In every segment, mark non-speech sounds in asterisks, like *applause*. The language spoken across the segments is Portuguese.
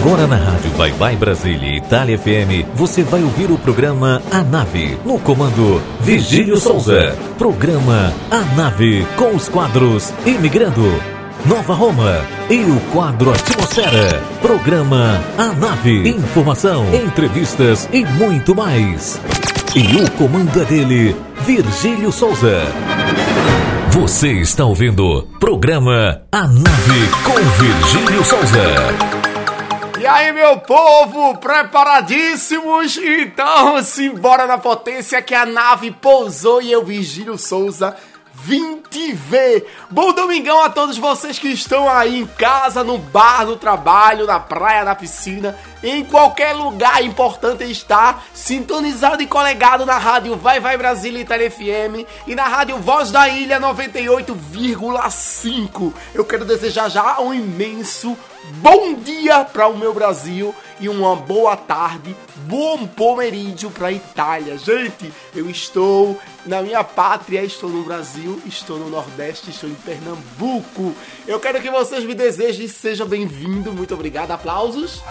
Agora na Rádio Vai Vai Brasília Itália FM, você vai ouvir o programa A Nave, no comando Vigílio Souza. Programa A Nave, com os quadros Imigrando, Nova Roma e o quadro Atmosfera. Programa A Nave, informação, entrevistas e muito mais. E o comando é dele, Virgílio Souza. Você está ouvindo programa A Nave com Virgílio Souza. E aí, meu povo, preparadíssimos? Então, simbora na potência que a nave pousou e eu, Vigílio Souza, vim te ver. Bom domingão a todos vocês que estão aí em casa, no bar, no trabalho, na praia, na piscina, em qualquer lugar importante estar sintonizado e colegado na rádio Vai Vai Brasília Itália FM e na rádio Voz da Ilha 98,5. Eu quero desejar já um imenso bom dia para o meu Brasil e uma boa tarde, bom pomerídio para a Itália. Gente, eu estou na minha pátria, estou no Brasil, estou no Nordeste, estou em Pernambuco. Eu quero que vocês me desejem, seja bem-vindo, muito obrigado, aplausos.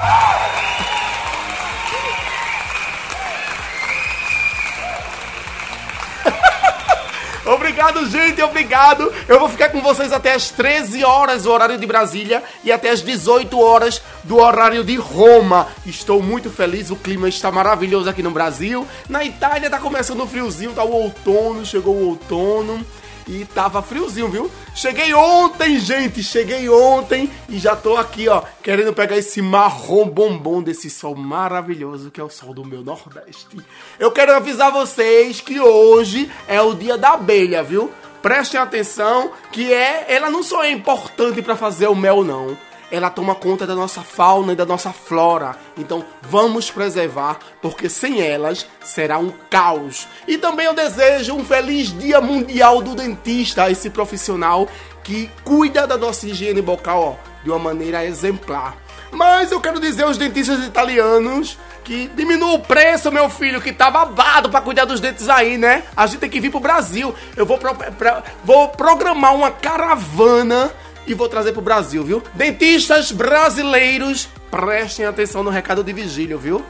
Obrigado, gente, obrigado. Eu vou ficar com vocês até as 13 horas, o horário de Brasília, e até as 18 horas do horário de Roma. Estou muito feliz, o clima está maravilhoso aqui no Brasil. Na Itália tá começando o friozinho, tá o outono, chegou o outono. E tava friozinho, viu? Cheguei ontem, gente, cheguei ontem e já tô aqui, ó, querendo pegar esse marrom bombom desse sol maravilhoso que é o sol do meu Nordeste. Eu quero avisar vocês que hoje é o dia da abelha, viu? Prestem atenção que é, ela não só é importante para fazer o mel não ela toma conta da nossa fauna e da nossa flora. Então vamos preservar, porque sem elas será um caos. E também eu desejo um feliz Dia Mundial do Dentista, esse profissional que cuida da nossa higiene bucal ó, de uma maneira exemplar. Mas eu quero dizer aos dentistas italianos que diminua o preço, meu filho, que tá babado pra cuidar dos dentes aí, né? A gente tem que vir pro Brasil. Eu vou, pro, pra, vou programar uma caravana e vou trazer pro Brasil, viu? Dentistas brasileiros, prestem atenção no recado de vigílio, viu?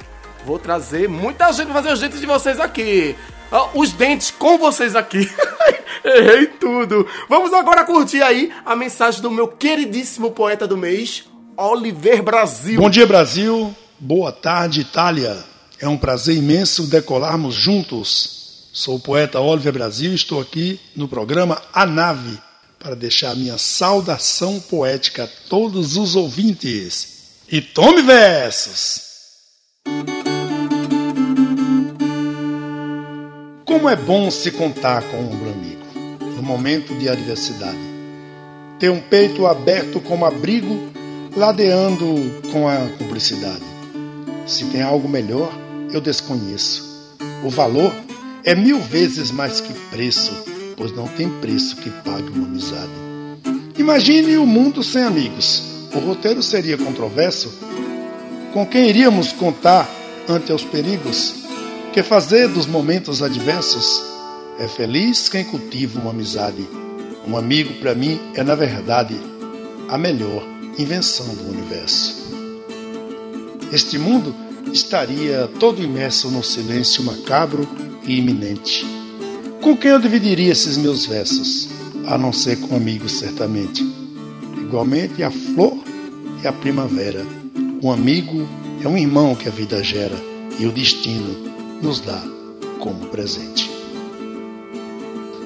Vou trazer muita gente pra fazer os dentes de vocês aqui. Os dentes com vocês aqui. *laughs* Errei tudo. Vamos agora curtir aí a mensagem do meu queridíssimo poeta do mês, Oliver Brasil. Bom dia, Brasil. Boa tarde, Itália. É um prazer imenso decolarmos juntos. Sou o poeta Oliver Brasil e estou aqui no programa A Nave para deixar minha saudação poética a todos os ouvintes. E tome versos! Como é bom se contar com um amigo no momento de adversidade. Ter um peito aberto como abrigo, ladeando com a cumplicidade. Se tem algo melhor, eu desconheço. O valor é mil vezes mais que preço pois não tem preço que pague uma amizade. Imagine o mundo sem amigos. O roteiro seria controverso. Com quem iríamos contar ante os perigos? Que fazer dos momentos adversos? É feliz quem cultiva uma amizade. Um amigo, para mim, é na verdade a melhor invenção do universo. Este mundo estaria todo imerso no silêncio macabro e iminente com quem eu dividiria esses meus versos? A não ser com amigos, certamente. Igualmente a flor e a primavera. Um amigo é um irmão que a vida gera e o destino nos dá como presente.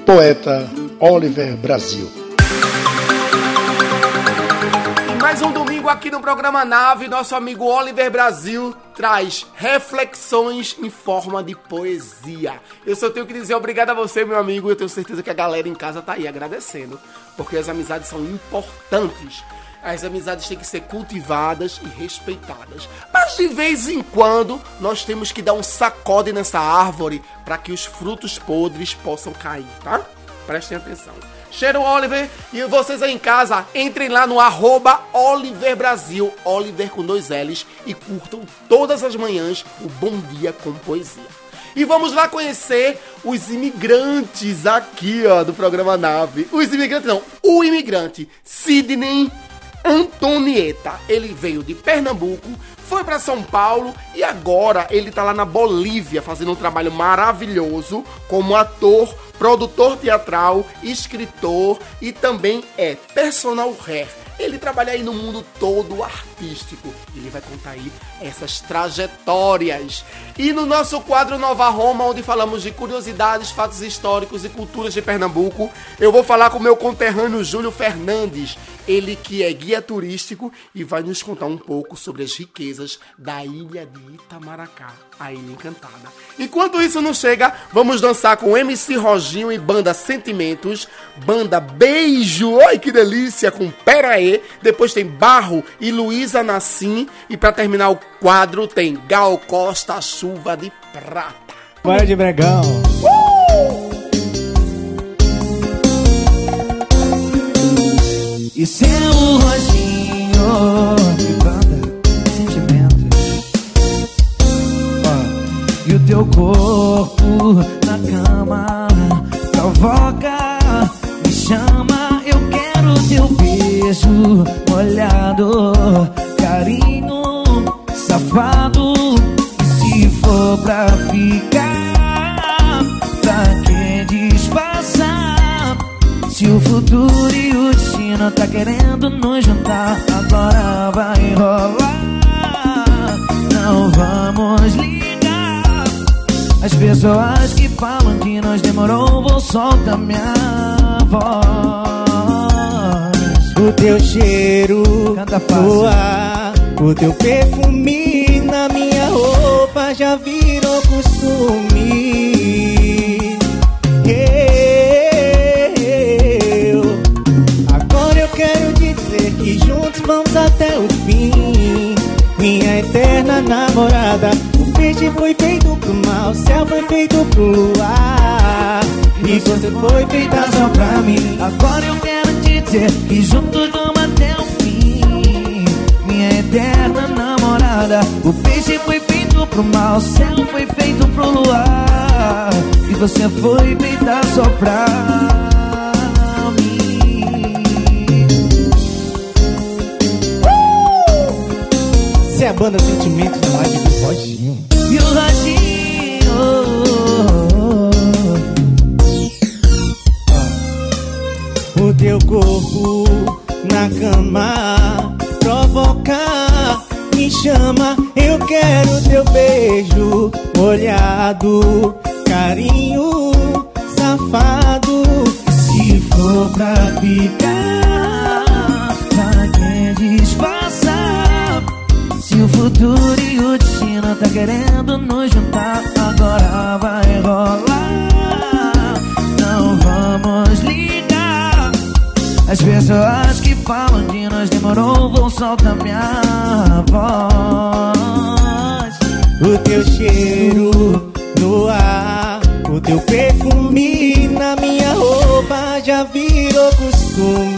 Poeta Oliver Brasil. mais um aqui no programa Nave, nosso amigo Oliver Brasil traz reflexões em forma de poesia. Eu só tenho que dizer obrigado a você, meu amigo. Eu tenho certeza que a galera em casa tá aí agradecendo, porque as amizades são importantes. As amizades têm que ser cultivadas e respeitadas. Mas de vez em quando nós temos que dar um sacode nessa árvore para que os frutos podres possam cair, tá? Prestem atenção. Cheiro Oliver. E vocês aí em casa, entrem lá no arroba Oliver Brasil, Oliver com dois L's, e curtam todas as manhãs o Bom Dia com Poesia. E vamos lá conhecer os imigrantes aqui, ó, do programa Nave. Os imigrantes não, o imigrante Sidney Antonieta. Ele veio de Pernambuco, foi para São Paulo e agora ele tá lá na Bolívia fazendo um trabalho maravilhoso como ator, produtor teatral, escritor e também é personal hair ele trabalha aí no mundo todo artístico. Ele vai contar aí essas trajetórias. E no nosso quadro Nova Roma, onde falamos de curiosidades, fatos históricos e culturas de Pernambuco, eu vou falar com meu conterrâneo Júlio Fernandes. Ele que é guia turístico e vai nos contar um pouco sobre as riquezas da ilha de Itamaracá, a ilha encantada. Enquanto isso não chega, vamos dançar com MC Roginho e banda Sentimentos, banda Beijo, ai que delícia, com Pera aí. Depois tem Barro e Luísa Nassim e para terminar o quadro tem Gal Costa, Chuva de Prata. Vai de Bregão. Uh! E seu rostinho de banda sentimentos. E o teu corpo na cama provoca, me chama Eu quero teu beijo molhado Carinho safado E se for pra ficar Se o futuro e o destino tá querendo nos juntar, agora vai rolar. Não vamos ligar. As pessoas que falam que nós demorou, vou soltar minha voz. O teu cheiro canta no ar, o teu perfume na minha roupa já virou costume. Vamos até o fim. Minha eterna namorada O peixe foi feito pro mal O céu foi feito pro luar. E você foi feita só pra mim. Agora eu quero te dizer Que juntos vamos até o fim. Minha eterna namorada O peixe foi feito pro mal O céu foi feito pro luar. E você foi feita só pra mim é a banda Sentimentos na live do Roginho. E o Roginho. O teu corpo na cama provoca, me chama. Eu quero teu beijo molhado, carinho safado. Se for pra ficar, querendo nos juntar, agora vai rolar. Não vamos ligar. As pessoas que falam de nós demorou vão soltar minha voz. O teu cheiro no ar, o teu perfume na minha roupa já virou costume.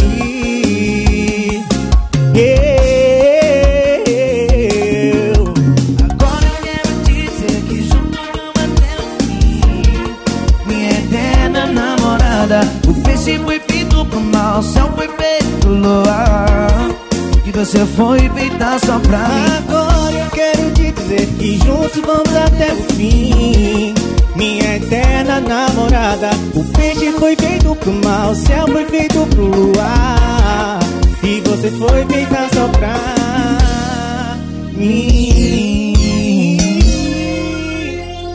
Você foi feita só pra mim. Agora eu quero te dizer que juntos vamos até o fim. Minha eterna namorada. O peixe foi feito pro mal, o céu foi feito pro luar. E você foi feita só pra mim.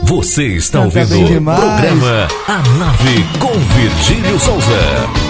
Você está ouvindo o programa A Nave com Virgílio Souza.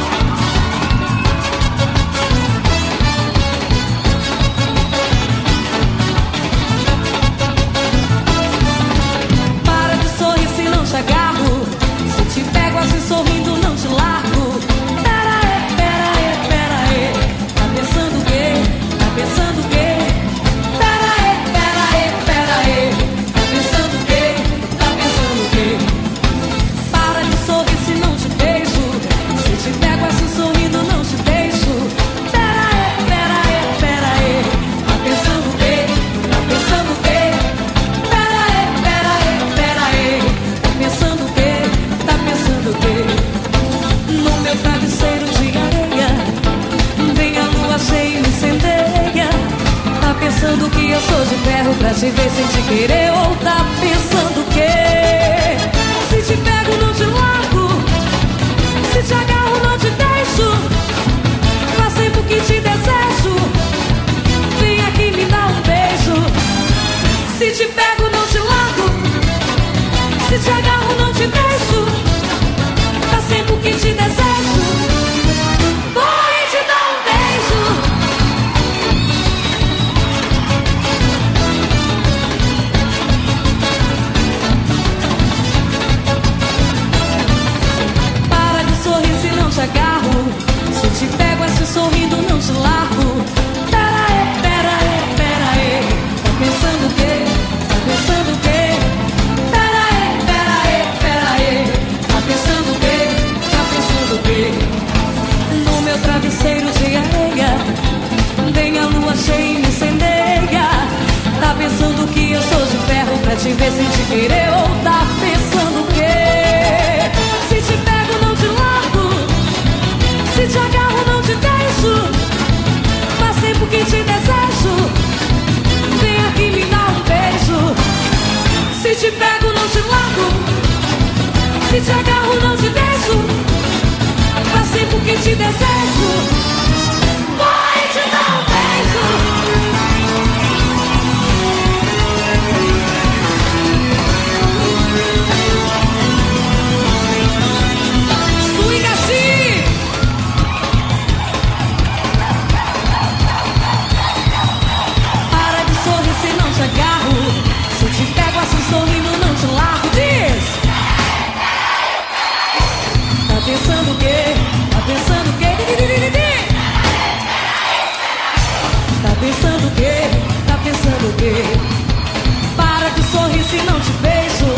te não te beijo.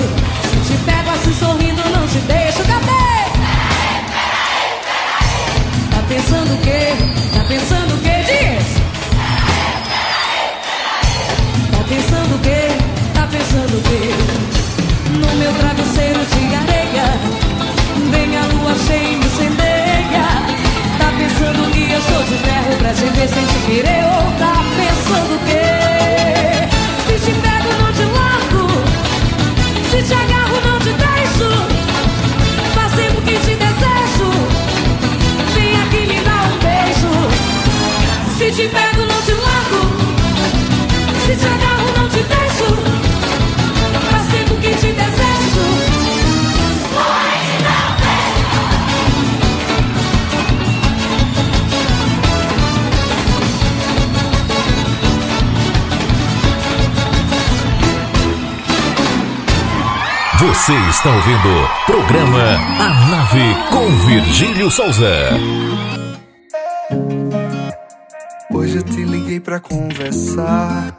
Se te pego assim sorrindo, não te deixo. Cadê? Tá pensando o quê? Tá pensando o quê? Diz! Tá pensando o quê? Tá pensando o quê? No meu travesseiro de areia, vem a lua cheia e me centeia. Tá pensando que eu sou de ferro pra te ver sem te querer ou tá te largo. Se te agarro, não te deixo. Fazendo o que te desejo. Morre, não Você está ouvindo programa A Nave com Virgílio Souza. pra conversar.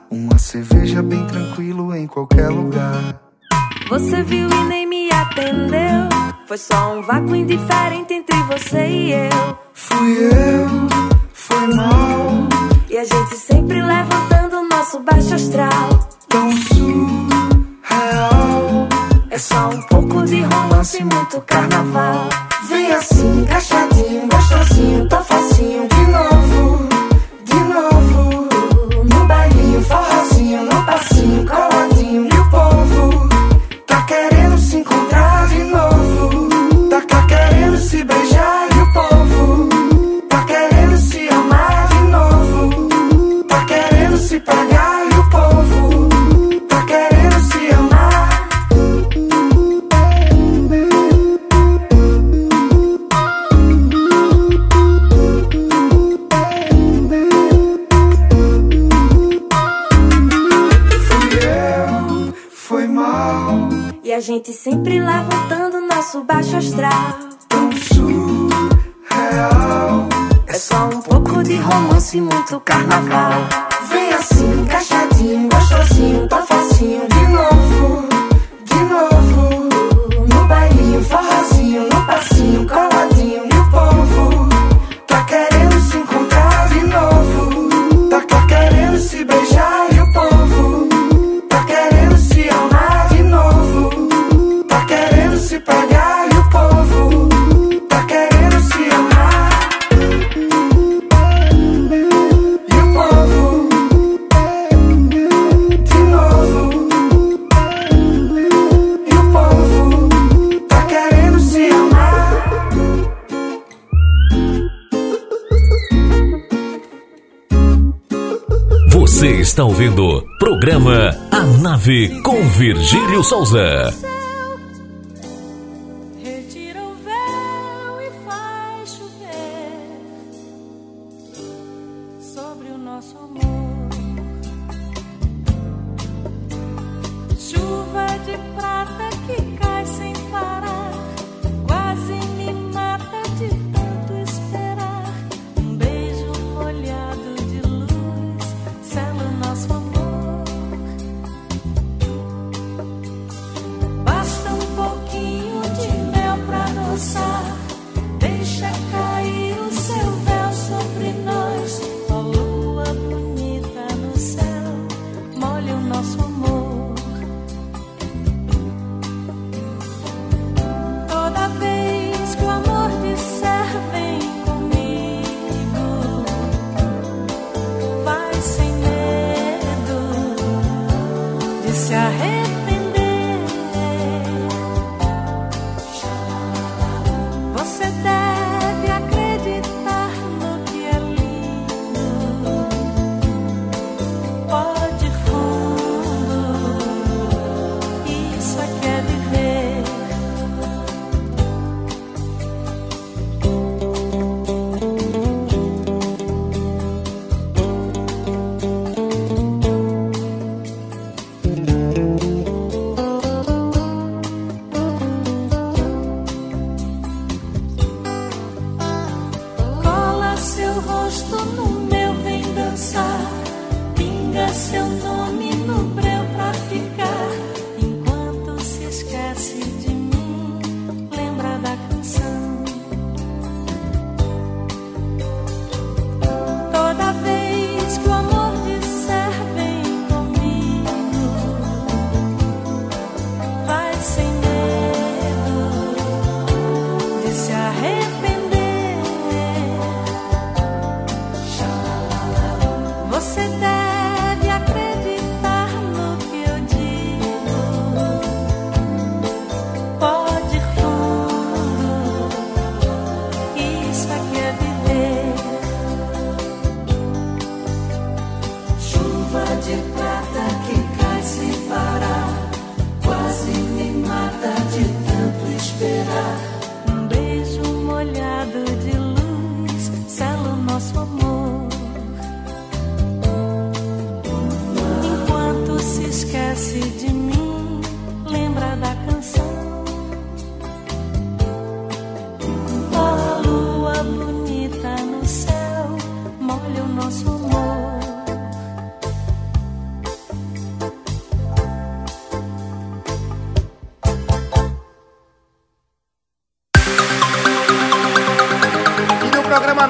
Com Virgílio Souza.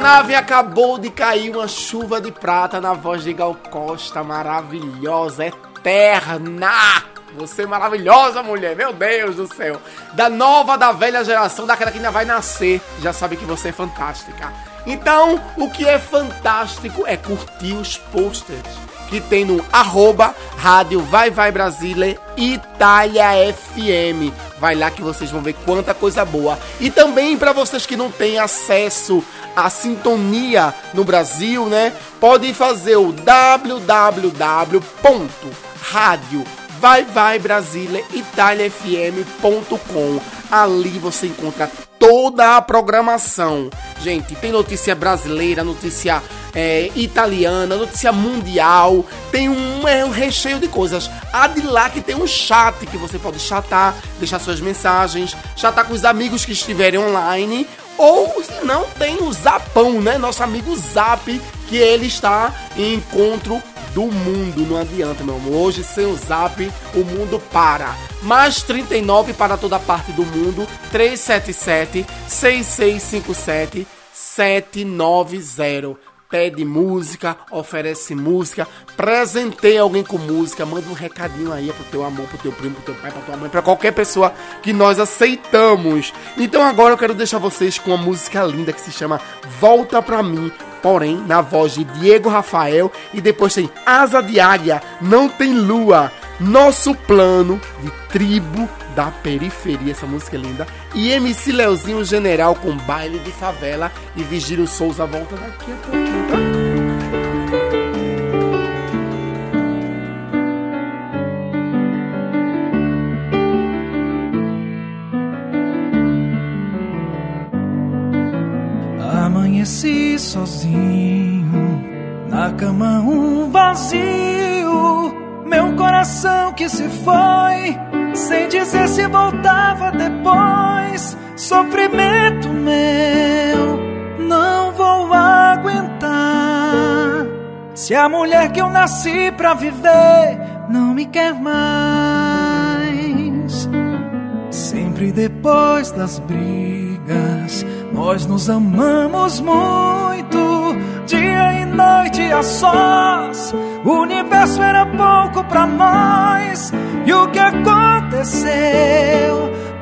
Nave acabou de cair uma chuva de prata na voz de Gal Costa, maravilhosa, eterna. Você é maravilhosa, mulher, meu Deus do céu. Da nova, da velha geração, daquela que ainda vai nascer, já sabe que você é fantástica. Então, o que é fantástico é curtir os posters que tem no arroba rádio Vai Vai Brasília Itália FM. Vai lá que vocês vão ver quanta coisa boa. E também para vocês que não têm acesso à sintonia no Brasil, né? Pode fazer o www.radio vai vai Brasília italiafm.com. Ali você encontra toda a programação. Gente, tem notícia brasileira, notícia é, italiana, notícia mundial, tem um, é, um recheio de coisas. Há de lá que tem um chat que você pode chatar, deixar suas mensagens, chatar com os amigos que estiverem online. Ou se não, tem o Zapão, né? Nosso amigo Zap, que ele está em encontro do mundo. Não adianta, meu amor. Hoje, sem o Zap, o mundo para. Mais 39 para toda parte do mundo. 377 6657 790 pede música, oferece música, presenteia alguém com música, manda um recadinho aí pro teu amor, pro teu primo, pro teu pai, pra tua mãe, pra qualquer pessoa que nós aceitamos. Então agora eu quero deixar vocês com uma música linda que se chama Volta Pra Mim, porém na voz de Diego Rafael e depois tem Asa de Águia, Não Tem Lua, Nosso Plano de Tribo da Periferia, essa música é linda. E MC Leozinho General com Baile de Favela e Vigílio Souza volta daqui a pouquinho, tá? Sozinho, na cama um vazio, meu coração que se foi, sem dizer se voltava depois. Sofrimento meu, não vou aguentar. Se a mulher que eu nasci pra viver não me quer mais, sempre depois das brigas, nós nos amamos muito, dia e noite a sós. O universo era pouco pra nós, e o que aconteceu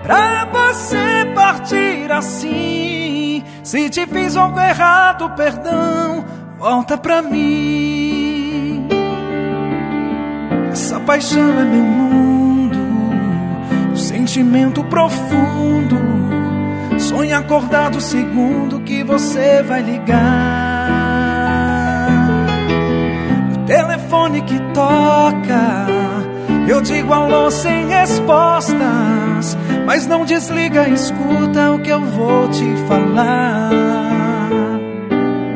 pra você partir assim? Se te fiz algo errado, perdão, volta pra mim. Essa paixão é meu mundo, um sentimento profundo. Sonho acordado segundo que você vai ligar. O telefone que toca, eu digo alô sem respostas. Mas não desliga, escuta o que eu vou te falar.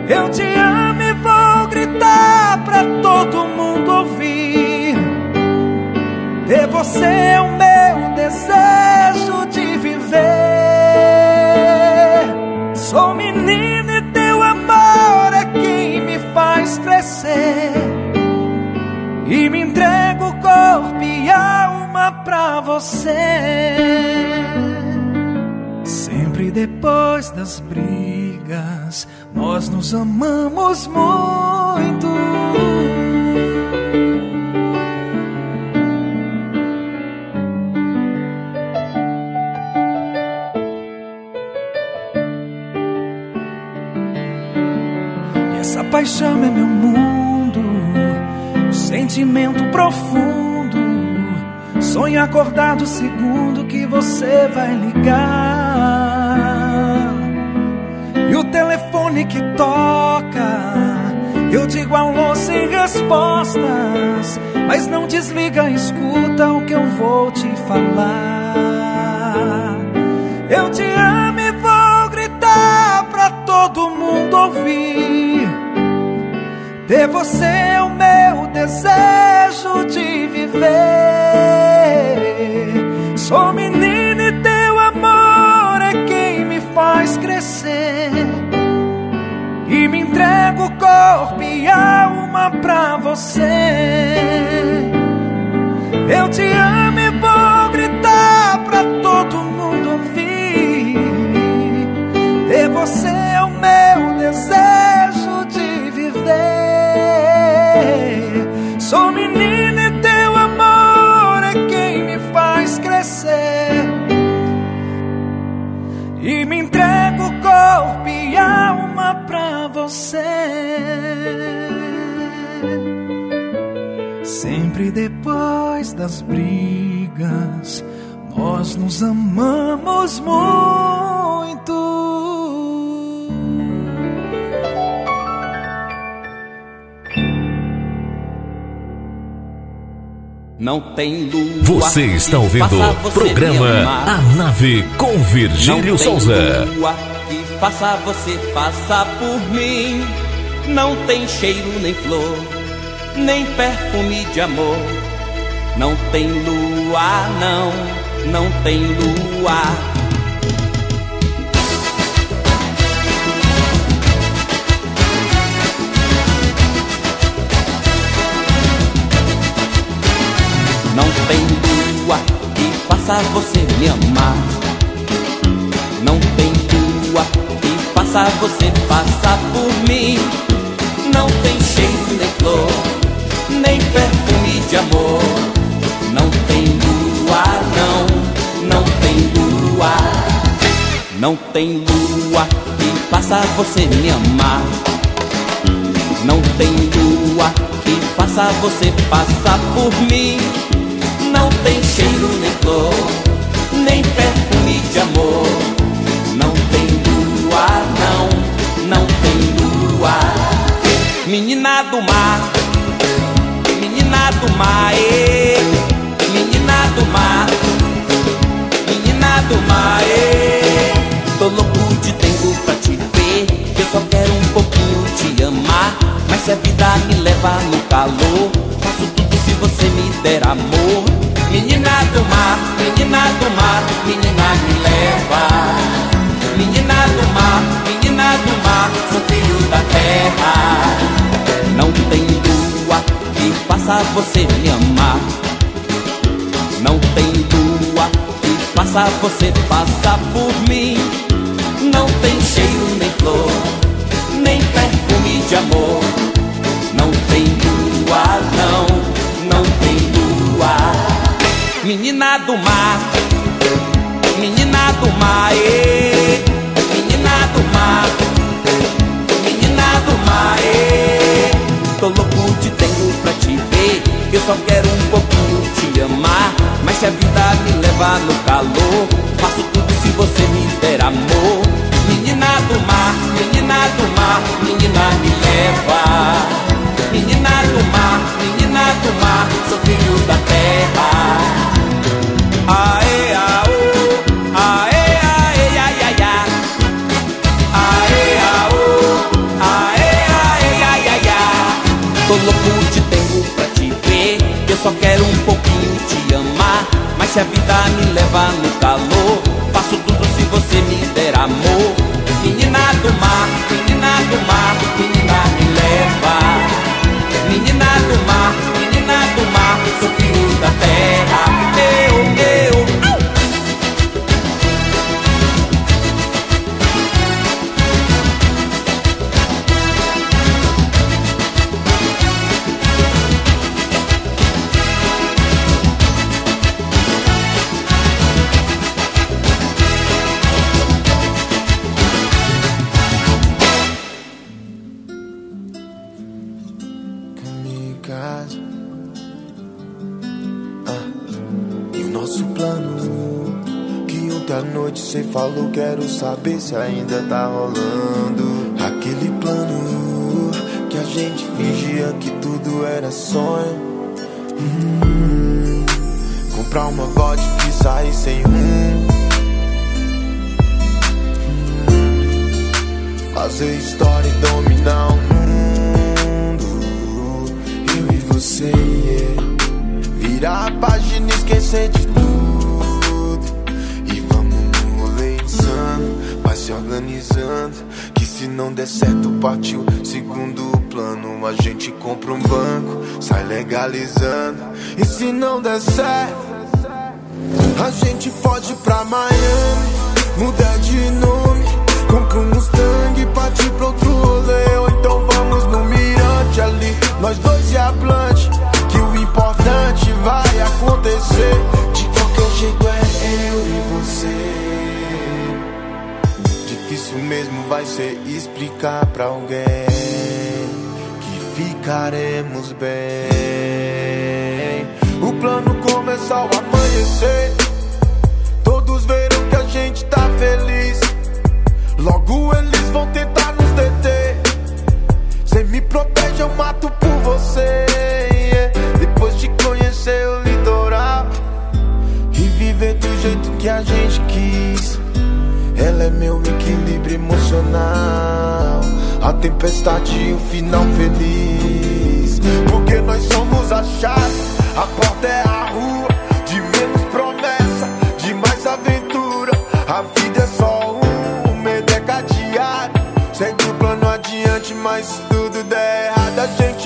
Eu te amo e vou gritar pra todo mundo ouvir. Ter você é o meu desejo de viver. E teu amor é quem me faz crescer. E me entrego corpo e alma pra você. Sempre depois das brigas, nós nos amamos muito. Paixão é meu mundo, sentimento profundo. Sonho acordado segundo que você vai ligar. E o telefone que toca, eu digo alô sem respostas. Mas não desliga, escuta o que eu vou te falar. Eu te amo e vou gritar pra todo mundo ouvir. Ter você é o meu desejo de viver. Sou menino e teu amor é quem me faz crescer. E me entrego corpo e alma pra você. Eu te amo e vou gritar pra todo mundo ouvir. Ter você você. Sempre depois das brigas, nós nos amamos muito. Não tem lua. Você está ouvindo o programa. A Nave com Virgílio Souza. lua faça você passar por mim. Não tem cheiro nem flor, nem perfume de amor. Não tem lua, não, não tem lua. Não tem lua que faça você me amar. Não tem faça você passar por mim. Não tem cheiro nem flor, nem perfume de amor. Não tem lua, não, não tem lua. Não tem lua que faça você me amar. Não tem lua que faça você passar por mim. Não tem cheiro nem flor, nem perfume de amor. Menina do mar, menina do mar, ê. menina do mar, menina do mar, ê. Tô louco de tempo pra te ver, eu só quero um pouquinho leva no calor. Faço tudo se você me der amor. Menina do mar, menina do mar, menina me leva. Menina do mar, menina do mar, sou filho da terra. Faça você me amar. Não tem lua que faça você passar por mim. Não tem cheiro nem flor, nem perfume de amor. Não tem lua, não, não tem lua. Menina do mar, menina do mar, ê. menina do mar, só quero um pouquinho te amar, mas se a vida me levar no calor, faço tudo se você me der amor. Menina do mar, menina do mar, menina me leva. Menina do mar, menina do mar, sou filho da terra. Aê, aô, aê, aê, ai, ai, ai. Aê, aô, aê, aê, ai, ai, ai. Tô louco de tempo Mas se a vida me levar no calor, faço tudo se você me der amor. Menina do mar, menina do mar, menina me leva. Menina do mar, saber se ainda tá rolando. Aquele plano que a gente fingia que tudo era sonho. Hum, comprar uma vodka e sair sem rumo. Hum, fazer história e dominar o mundo. Eu e você, yeah. virar a página e esquecer de tudo. Se organizando. Que se não der certo, partiu segundo plano. A gente compra um banco, sai legalizando. E se não der certo, a gente foge pra Miami, muda de nome, compra um Mustang e partir pra outro rolê. Ou então vamos no mirante ali, nós dois e a Blanche, que o importante vai acontecer. De qualquer jeito é eu e você. Difícil mesmo vai ser explicar pra alguém que ficaremos bem. O plano começa ao amanhecer. Todos verão que a gente tá feliz. Logo eles vão tentar nos deter. Cê me protege, eu mato por você. Depois de conhecer o litoral e viver do jeito que a gente quis. Ela é meu equilíbrio emocional. A tempestade e o final feliz. Porque nós somos a chave, a porta é a rua. De menos promessa, de mais aventura. A vida é só um, medo é cadeado. Segue o plano adiante, mas se tudo der errado, a gente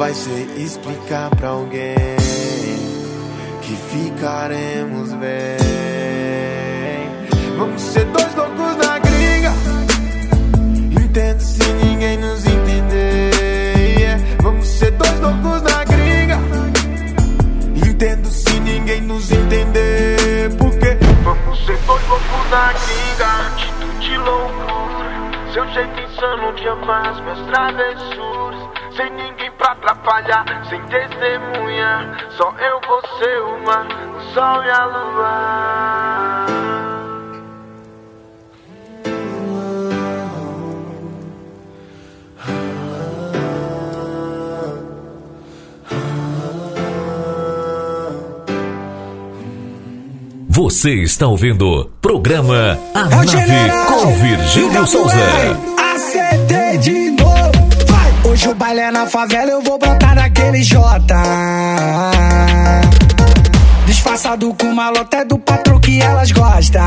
vai ser explicar pra alguém que ficaremos bem. Vamos ser dois loucos na gringa. Entendo se ninguém nos entender. Vamos ser dois loucos na gringa. Entendo se ninguém nos entender. Porque vamos ser dois loucos na gringa. Atitude loucura. Seu jeito insano de amar as minhas travessuras sem ninguém pra atrapalhar, sem testemunha. Só eu vou ser uma, o sol e a lua. Você está ouvindo o programa A Nave com Virgílio Souza. Acetei de Hoje o baile é na favela, eu vou brotar naquele J. Disfarçado com malota é do patrão que elas gostam.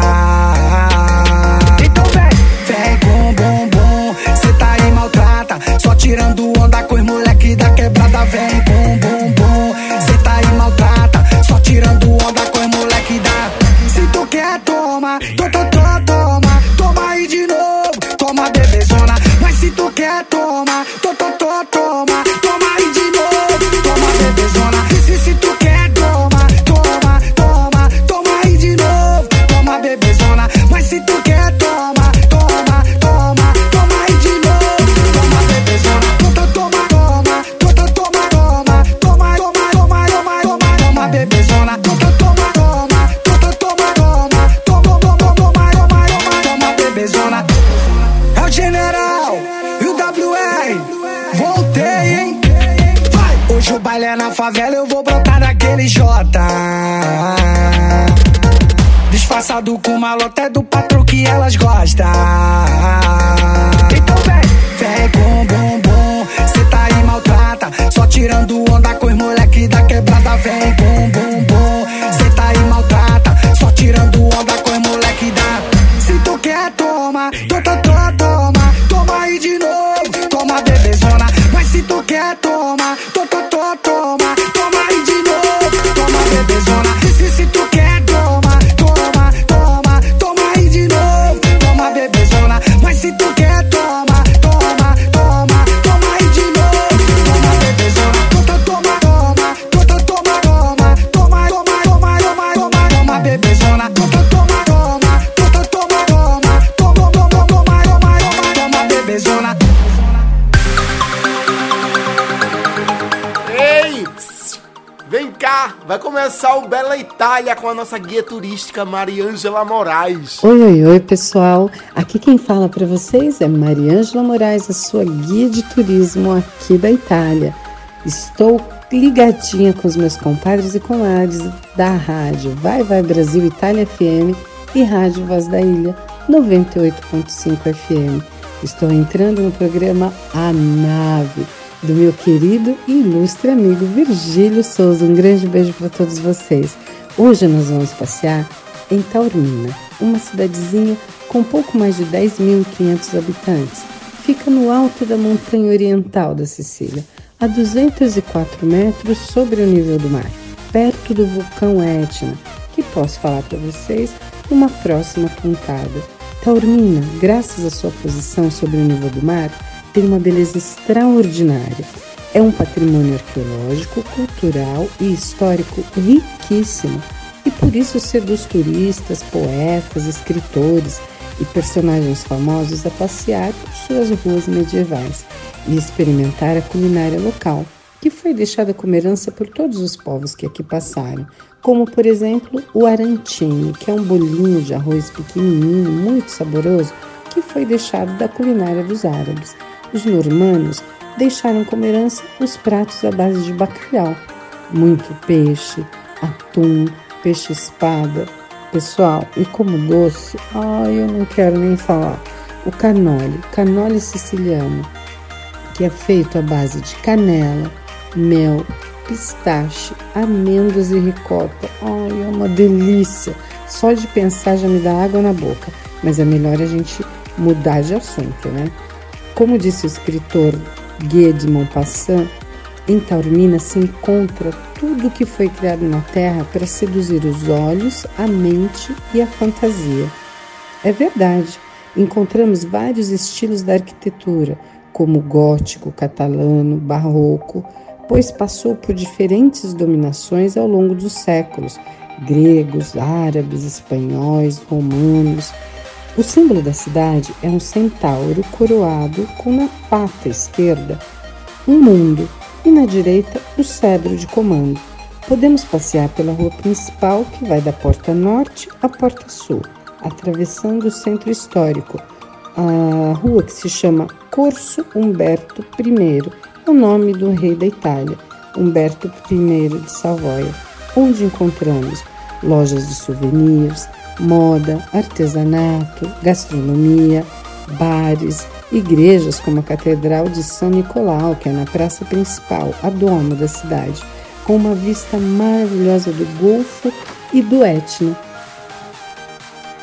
Então vem, vem com bumbum. Cê tá aí maltrata, só tirando onda com os moleque da quebrada. Vem com bumbum. Cê tá aí maltrata, só tirando onda com os moleque da. Se tu quer, toma, to, to, to, toma, toma aí de novo, toma bebezona. Mas se tu quer, toma, Disfarçado com malota é do patrão que elas gostam. Então vem, vem com bumbum. Cê tá aí maltrata, só tirando onda com os moleque da quebrada. Vem com bumbum. Cê tá aí maltrata, só tirando onda com os moleque da. Se tu quer, toma, to, to, to, toma, toma aí de novo, toma bebezona. Mas se tu quer, toma, Vai começar o Bela Itália com a nossa guia turística Mariângela Moraes. Oi, oi, oi, pessoal. Aqui quem fala para vocês é Mariângela Moraes, a sua guia de turismo aqui da Itália. Estou ligadinha com os meus compadres e comadres da rádio Vai Vai Brasil Itália FM e Rádio Voz da Ilha 98.5 FM. Estou entrando no programa A Nave do meu querido e ilustre amigo Virgílio Souza. Um grande beijo para todos vocês. Hoje nós vamos passear em Taormina, uma cidadezinha com pouco mais de 10.500 habitantes. Fica no alto da montanha oriental da Sicília, a 204 metros sobre o nível do mar, perto do vulcão Etna, que posso falar para vocês numa próxima pontada. Taormina, graças à sua posição sobre o nível do mar, tem uma beleza extraordinária. É um patrimônio arqueológico, cultural e histórico riquíssimo e por isso seduz turistas, poetas, escritores e personagens famosos a passear por suas ruas medievais e experimentar a culinária local, que foi deixada como herança por todos os povos que aqui passaram, como por exemplo o arantini, que é um bolinho de arroz pequenininho, muito saboroso, que foi deixado da culinária dos árabes. Os normanos deixaram como herança os pratos à base de bacalhau, muito peixe, atum, peixe-espada. Pessoal, e como doce, ai, eu não quero nem falar. O canole, canole siciliano, que é feito à base de canela, mel, pistache, amêndoas e ricota. Ai, é uma delícia. Só de pensar já me dá água na boca. Mas é melhor a gente mudar de assunto, né? Como disse o escritor Guy de Maupassant, em Taormina se encontra tudo que foi criado na Terra para seduzir os olhos, a mente e a fantasia. É verdade, encontramos vários estilos da arquitetura, como gótico, catalano, barroco, pois passou por diferentes dominações ao longo dos séculos gregos, árabes, espanhóis, romanos. O símbolo da cidade é um centauro coroado com na pata esquerda um mundo e na direita o cedro de comando. Podemos passear pela rua principal que vai da porta norte à porta sul, atravessando o centro histórico. A rua que se chama Corso Umberto I, é o nome do rei da Itália, Umberto I de Savoia, onde encontramos lojas de souvenirs, moda, artesanato, gastronomia, bares, igrejas como a Catedral de São Nicolau, que é na praça principal, a domo da cidade, com uma vista maravilhosa do Golfo e do Etna.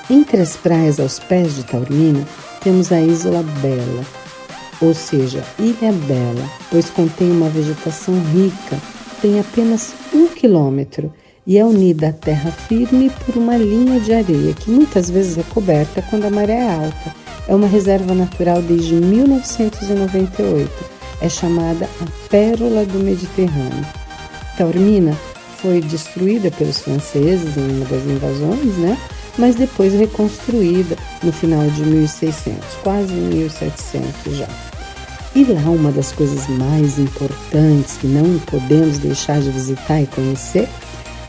Entre as praias aos pés de Taormina, temos a Isla Bela, ou seja, Ilha Bela, pois contém uma vegetação rica, tem apenas um quilômetro e é unida à terra firme por uma linha de areia que muitas vezes é coberta quando a maré é alta. É uma reserva natural desde 1998. É chamada a Pérola do Mediterrâneo. Taormina foi destruída pelos franceses em uma das invasões, né? mas depois reconstruída no final de 1600, quase 1700 já. E lá uma das coisas mais importantes que não podemos deixar de visitar e conhecer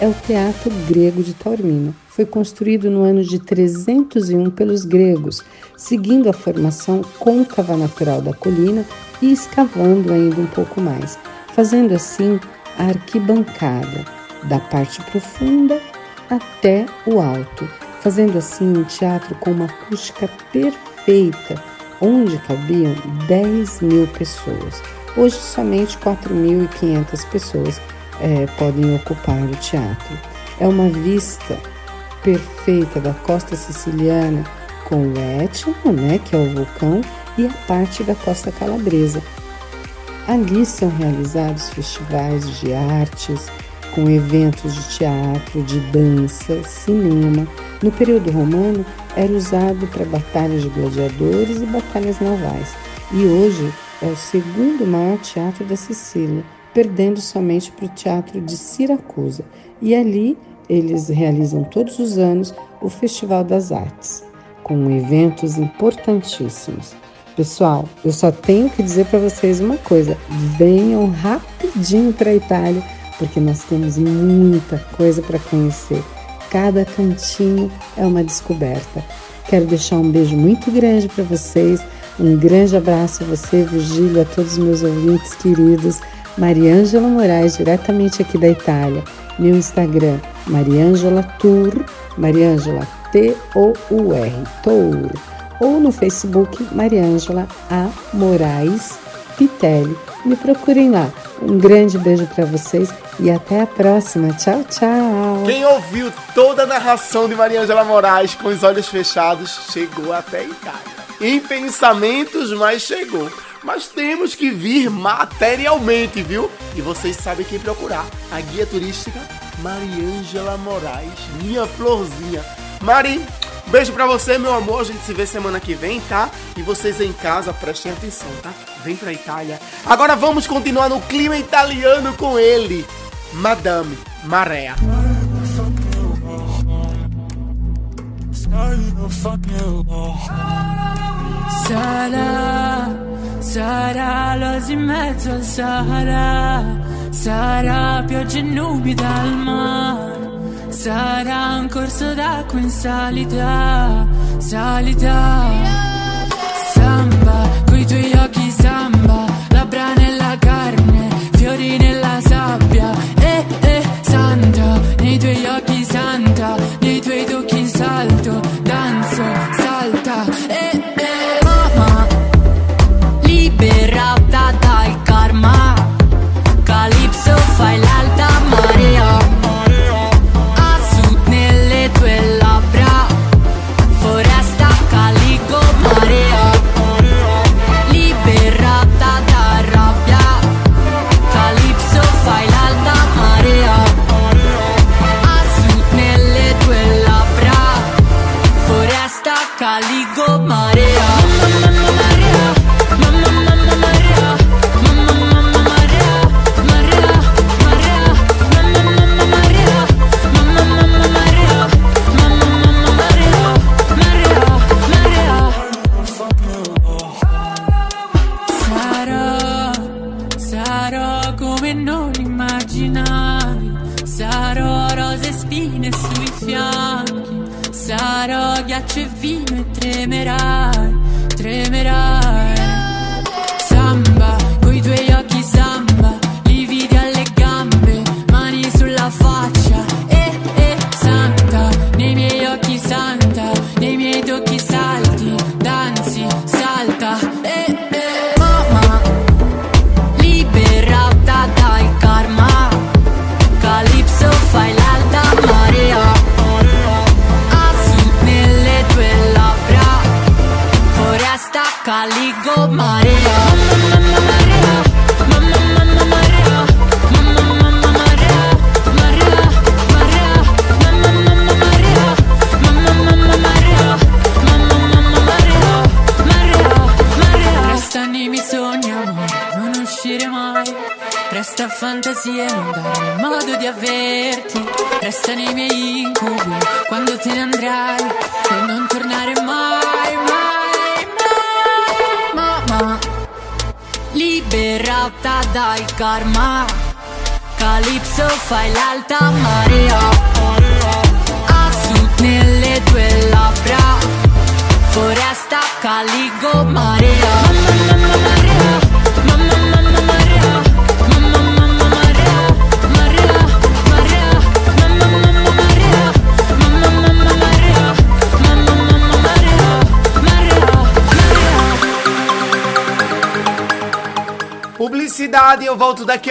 é o Teatro Grego de Taormina. Foi construído no ano de 301 pelos gregos, seguindo a formação côncava natural da colina e escavando ainda um pouco mais, fazendo assim a arquibancada da parte profunda até o alto, fazendo assim um teatro com uma acústica perfeita, onde cabiam 10 mil pessoas. Hoje, somente 4.500 pessoas é, podem ocupar o teatro. É uma vista perfeita da costa siciliana com o Etna, né, que é o vulcão, e a parte da costa calabresa. Ali são realizados festivais de artes, com eventos de teatro, de dança, cinema. No período romano, era usado para batalhas de gladiadores e batalhas navais. E hoje é o segundo maior teatro da Sicília, perdendo somente para o Teatro de Siracusa. E ali eles realizam todos os anos o Festival das Artes, com eventos importantíssimos. Pessoal, eu só tenho que dizer para vocês uma coisa: venham rapidinho para a Itália, porque nós temos muita coisa para conhecer. Cada cantinho é uma descoberta. Quero deixar um beijo muito grande para vocês, um grande abraço a você, Virgílio, a todos os meus ouvintes queridos. Mariângela Moraes, diretamente aqui da Itália. Meu Instagram, Mariângela Tour, Mariângela T-O-U-R, Tour. Ou no Facebook, Mariângela A. Moraes Pitelli. Me procurem lá. Um grande beijo para vocês e até a próxima. Tchau, tchau. Quem ouviu toda a narração de Mariângela Moraes com os olhos fechados chegou até Itália. Em pensamentos, mas chegou. Mas temos que vir materialmente, viu? E vocês sabem quem procurar. A guia turística Mariângela Moraes, minha florzinha. Mari, beijo pra você, meu amor. A gente se vê semana que vem, tá? E vocês em casa, prestem atenção, tá? Vem pra Itália. Agora vamos continuar no clima italiano com ele, Madame Marea. Sarà l'osi in mezzo al Sahara, sarà pioggia e nubi dal mare, sarà un corso d'acqua in salita, salita. Samba, coi tuoi occhi samba, labbra nella carne, fiori nella sabbia, eh eh, santa, nei tuoi occhi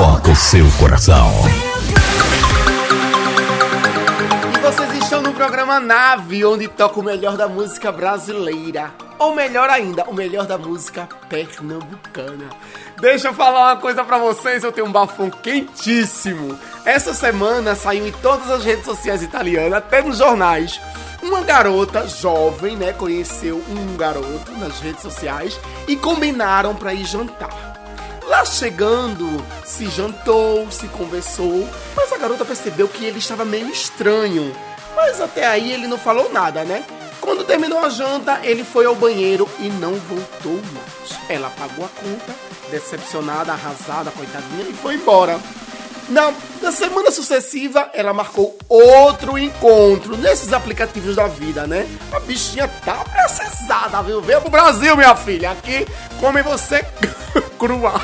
toca o seu coração. E vocês estão no programa Nave, onde toca o melhor da música brasileira. Ou melhor ainda, o melhor da música pernambucana. Deixa eu falar uma coisa pra vocês, eu tenho um bafão quentíssimo. Essa semana saiu em todas as redes sociais italianas, até nos jornais. Uma garota jovem, né, conheceu um garoto nas redes sociais e combinaram pra ir jantar. Lá chegando, se jantou, se conversou, mas a garota percebeu que ele estava meio estranho. Mas até aí ele não falou nada, né? Quando terminou a janta, ele foi ao banheiro e não voltou mais. Ela pagou a conta, decepcionada, arrasada, coitadinha, e foi embora. Na, na semana sucessiva, ela marcou outro encontro nesses aplicativos da vida, né? A bichinha tá precisada, viu? Venha pro Brasil, minha filha. Aqui come você *laughs* crua.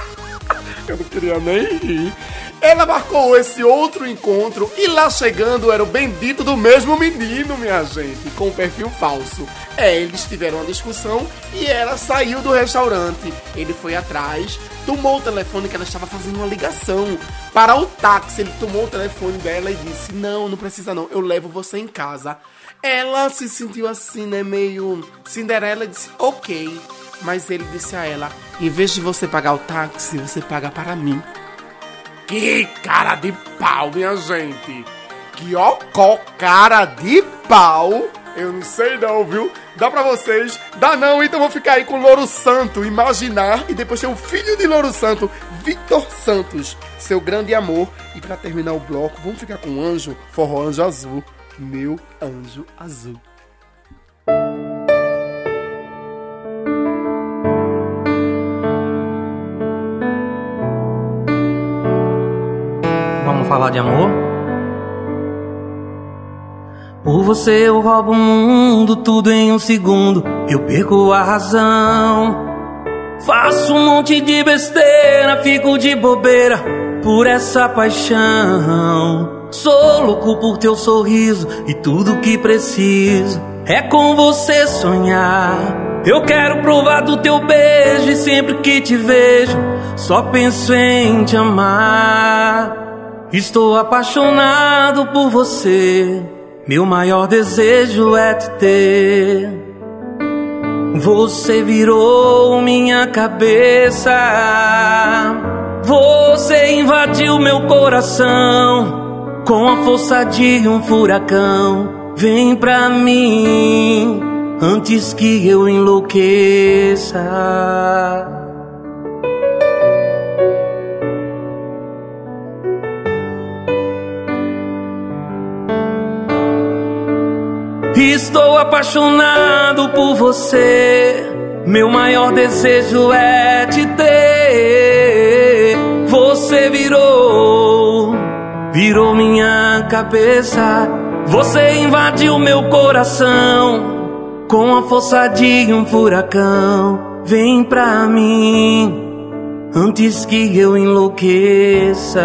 *laughs* Eu não queria nem rir. Ela marcou esse outro encontro e lá chegando era o bendito do mesmo menino, minha gente, com perfil falso. É, eles tiveram uma discussão e ela saiu do restaurante. Ele foi atrás, tomou o telefone que ela estava fazendo uma ligação para o táxi. Ele tomou o telefone dela e disse: Não, não precisa não, eu levo você em casa. Ela se sentiu assim, né, meio Cinderela disse: Ok. Mas ele disse a ela: Em vez de você pagar o táxi, você paga para mim. Que cara de pau, minha gente! Que ó, có cara de pau! Eu não sei não, viu? Dá pra vocês? Dá não, então vou ficar aí com Louro Santo, imaginar, e depois ter o filho de Louro Santo, Victor Santos, seu grande amor. E pra terminar o bloco, vamos ficar com o anjo, forró anjo azul, meu anjo azul. Falar de amor? Por você eu roubo o mundo, tudo em um segundo. Eu perco a razão. Faço um monte de besteira, fico de bobeira por essa paixão. Sou louco por teu sorriso e tudo que preciso é com você sonhar. Eu quero provar do teu beijo e sempre que te vejo, só penso em te amar. Estou apaixonado por você. Meu maior desejo é te ter. Você virou minha cabeça. Você invadiu meu coração com a força de um furacão. Vem pra mim antes que eu enlouqueça. Estou apaixonado por você. Meu maior desejo é te ter. Você virou, virou minha cabeça. Você invadiu meu coração com a força de um furacão. Vem pra mim antes que eu enlouqueça.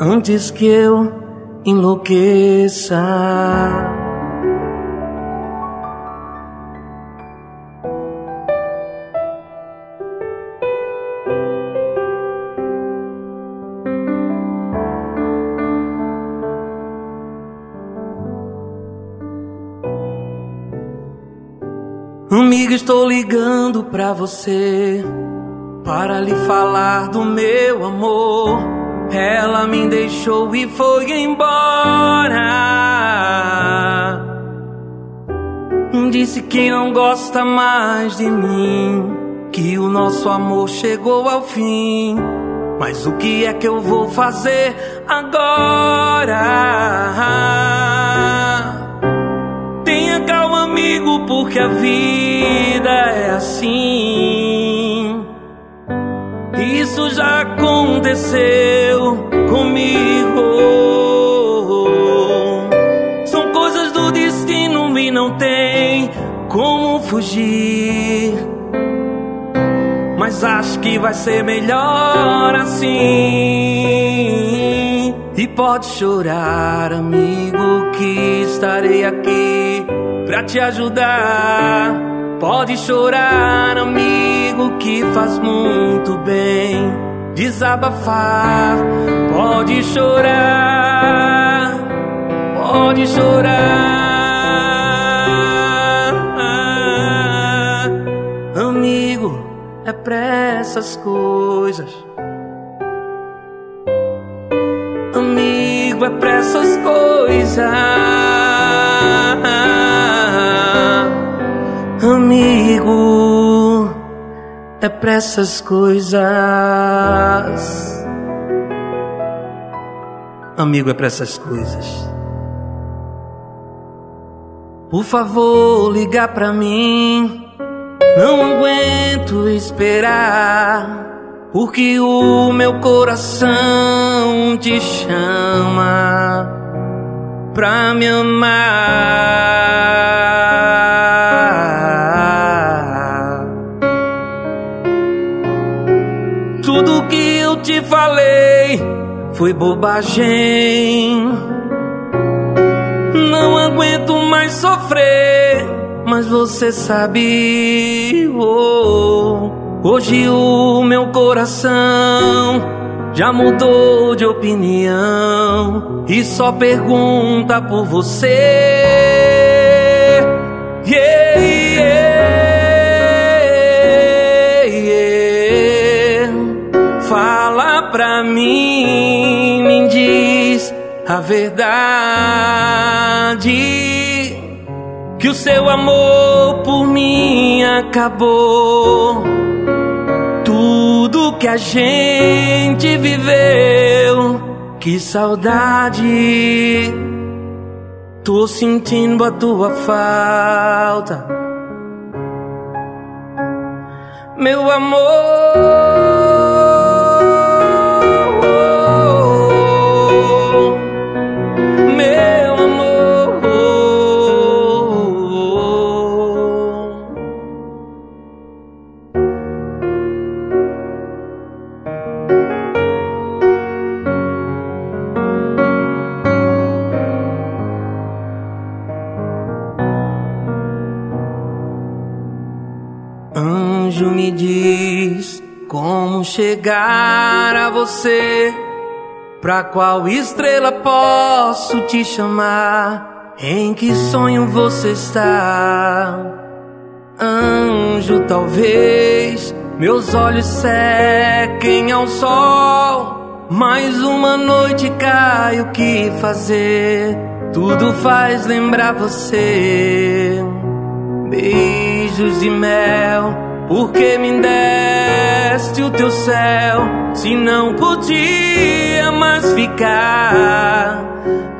Antes que eu enlouqueça. Amiga, estou ligando pra você para lhe falar do meu amor. Ela me deixou e foi embora. Disse que não gosta mais de mim, que o nosso amor chegou ao fim. Mas o que é que eu vou fazer agora? Tenha calma, amigo, porque a vida é assim. Isso já aconteceu comigo. São coisas do destino e não tem como fugir. Mas acho que vai ser melhor assim. E pode chorar, amigo, que estarei aqui pra te ajudar. Pode chorar, amigo, que faz muito bem. Desabafar, pode chorar, pode chorar. Amigo, é pra essas coisas. Amigo, é pra essas coisas. Amigo, é pra essas coisas. Amigo, é pra essas coisas. Por favor, liga pra mim. Não aguento esperar. Porque o meu coração te chama pra me amar. Falei foi bobagem. Não aguento mais sofrer, mas você sabe. oh, Hoje o meu coração já mudou de opinião e só pergunta por você. A verdade que o seu amor por mim acabou tudo que a gente viveu. Que saudade, tô sentindo a tua falta, meu amor. Como chegar a você. Pra qual estrela posso te chamar? Em que sonho você está? Anjo, talvez meus olhos sequem ao sol. Mais uma noite cai, o que fazer? Tudo faz lembrar você. Beijos de mel, porque me deste o teu céu? Se não podia mais ficar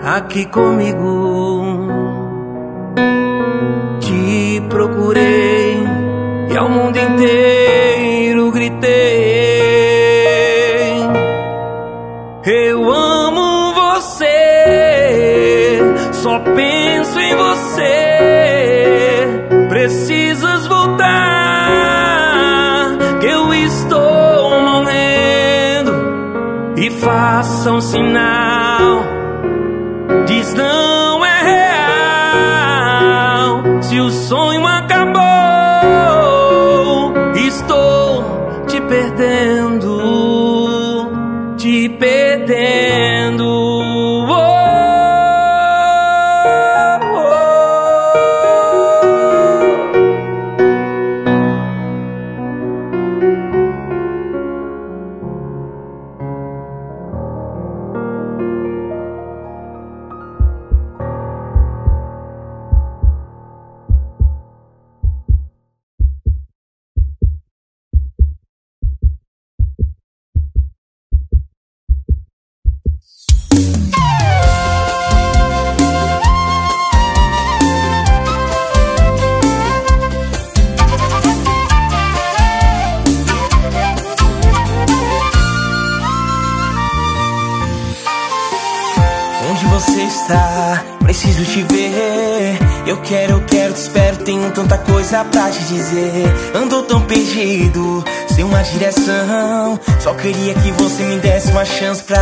aqui comigo, te procurei e ao mundo inteiro gritei. sinal.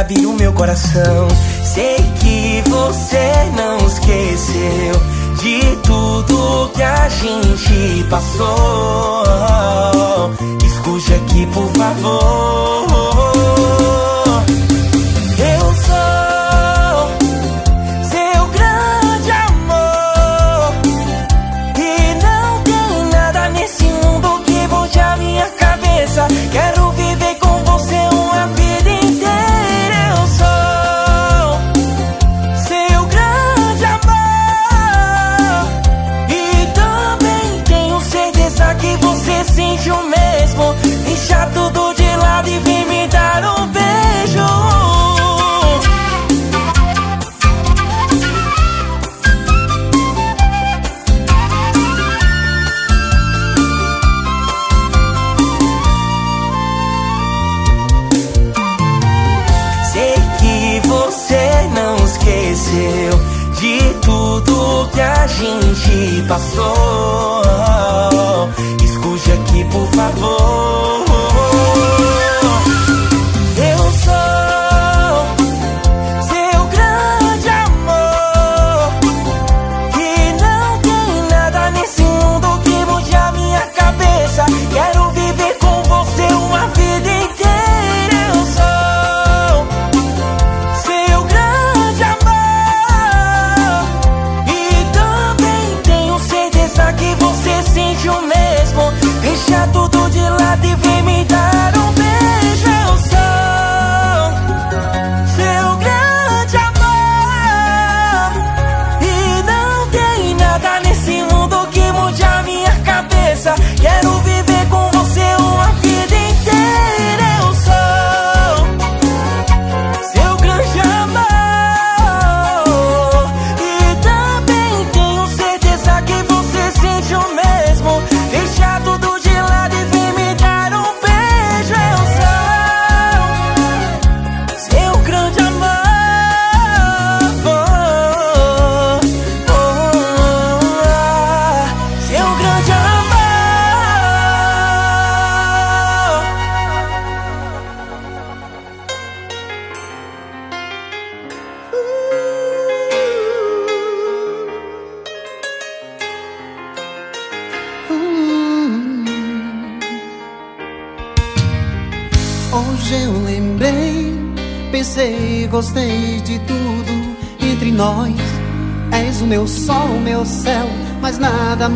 sabe o meu coração.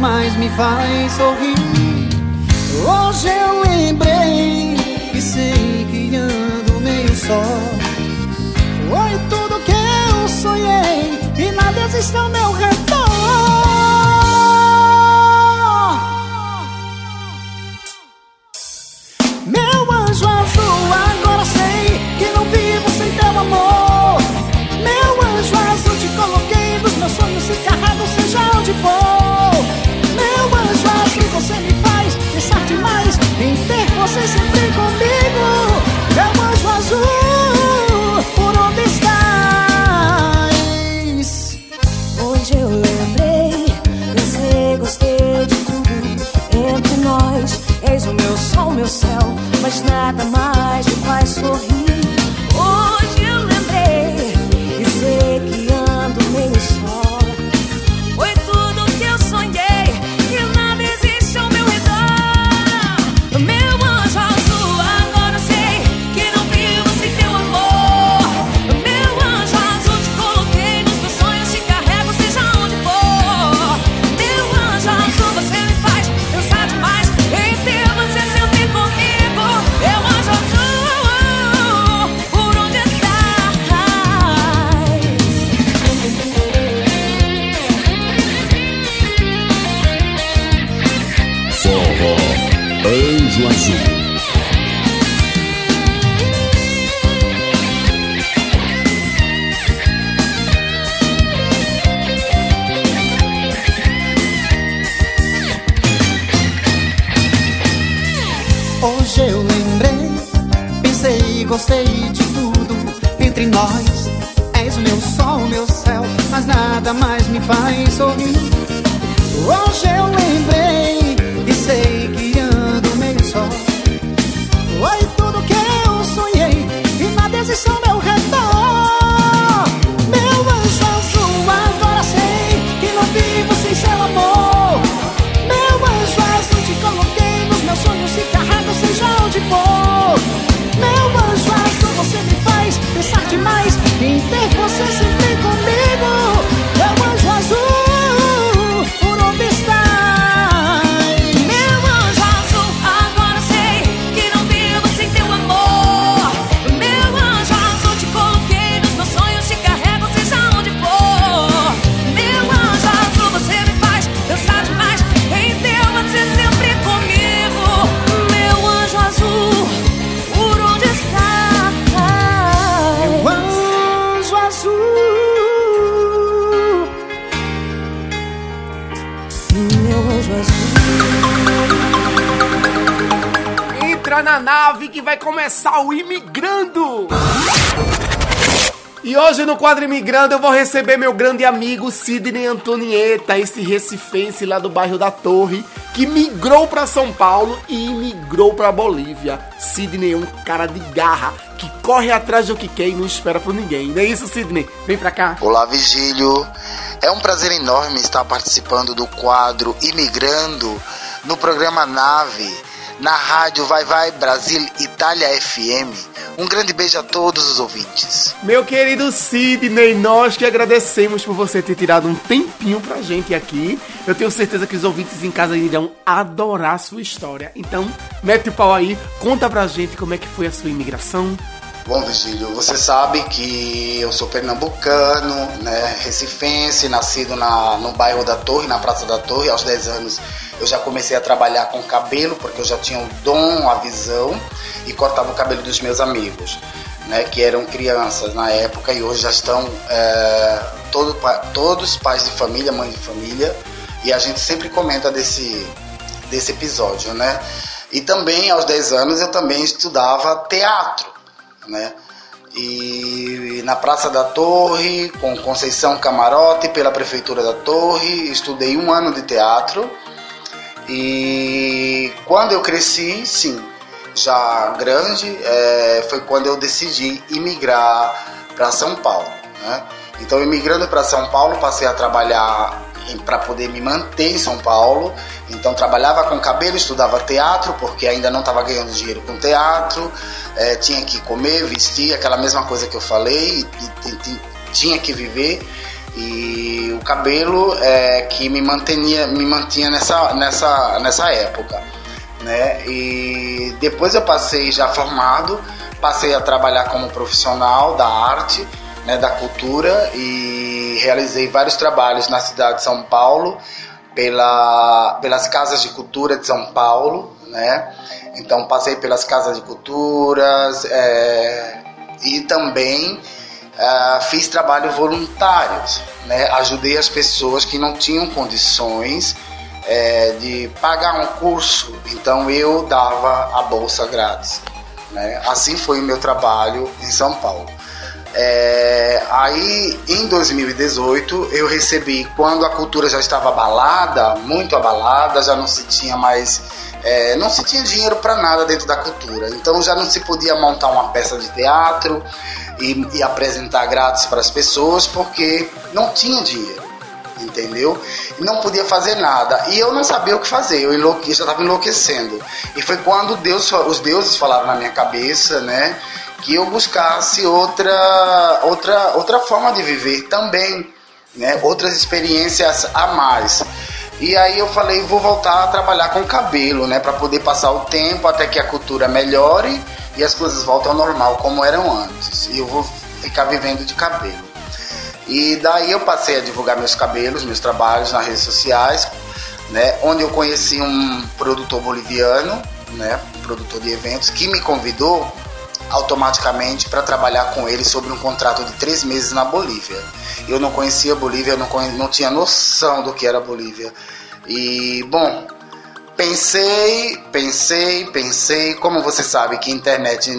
mais me faz sorrir. Hoje eu lembrei e sei que ando meio só. Foi tudo que eu sonhei e nada existe ao meu redor. Na nave que vai começar o Imigrando! E hoje no quadro Imigrando eu vou receber meu grande amigo Sidney Antonieta, esse recifense lá do bairro da Torre, que migrou pra São Paulo e migrou pra Bolívia. Sidney é um cara de garra, que corre atrás do que quer e não espera por ninguém. Não é isso, Sidney? Vem pra cá. Olá, Vigílio. É um prazer enorme estar participando do quadro Imigrando no programa Nave, na rádio Vai Vai Brasil Itália FM. Um grande beijo a todos os ouvintes. Meu querido Sidney, nós que agradecemos por você ter tirado um tempinho pra gente aqui. Eu tenho certeza que os ouvintes em casa irão adorar a sua história. Então, mete o pau aí, conta pra gente como é que foi a sua imigração. Bom, Vigílio, você sabe que eu sou pernambucano, né, recifense, nascido na, no bairro da Torre, na Praça da Torre. Aos 10 anos eu já comecei a trabalhar com cabelo, porque eu já tinha o dom, a visão, e cortava o cabelo dos meus amigos, né, que eram crianças na época e hoje já estão é, todo, todos pais de família, mães de família, e a gente sempre comenta desse, desse episódio, né? E também, aos 10 anos, eu também estudava teatro, né? E na Praça da Torre, com Conceição Camarote, pela Prefeitura da Torre, estudei um ano de teatro. E quando eu cresci, sim, já grande, é, foi quando eu decidi imigrar para São Paulo. Né? Então, imigrando para São Paulo, passei a trabalhar para poder me manter em São Paulo. Então, trabalhava com cabelo, estudava teatro, porque ainda não estava ganhando dinheiro com teatro. É, tinha que comer, vestir, aquela mesma coisa que eu falei, e, e- e- tinha que viver. E o cabelo é que me mantinha, me mantinha nessa, nessa, nessa época. Né? E depois eu passei já formado, passei a trabalhar como profissional da arte, né, da cultura e realizei vários trabalhos na cidade de São Paulo, pela, pelas casas de cultura de São Paulo, né? Então passei pelas casas de culturas é, e também ah, fiz trabalho voluntários, né? Ajudei as pessoas que não tinham condições é, de pagar um curso, então eu dava a bolsa grátis. Né? Assim foi o meu trabalho em São Paulo. É, aí em 2018 eu recebi, quando a cultura já estava abalada, muito abalada, já não se tinha mais, é, não se tinha dinheiro para nada dentro da cultura, então já não se podia montar uma peça de teatro e, e apresentar grátis para as pessoas porque não tinha dinheiro entendeu? Não podia fazer nada. E eu não sabia o que fazer, eu enlouque, já estava enlouquecendo. E foi quando Deus, os deuses falaram na minha cabeça, né, que eu buscasse outra, outra, outra forma de viver também, né, outras experiências a mais. E aí eu falei, vou voltar a trabalhar com cabelo, né, para poder passar o tempo até que a cultura melhore e as coisas voltem ao normal como eram antes. E eu vou ficar vivendo de cabelo. E daí eu passei a divulgar meus cabelos, meus trabalhos nas redes sociais, né? Onde eu conheci um produtor boliviano, né, produtor de eventos, que me convidou automaticamente para trabalhar com ele sobre um contrato de três meses na Bolívia. Eu não conhecia a Bolívia, não, conhe- não tinha noção do que era a Bolívia. E, bom, pensei, pensei, pensei. Como você sabe que internet,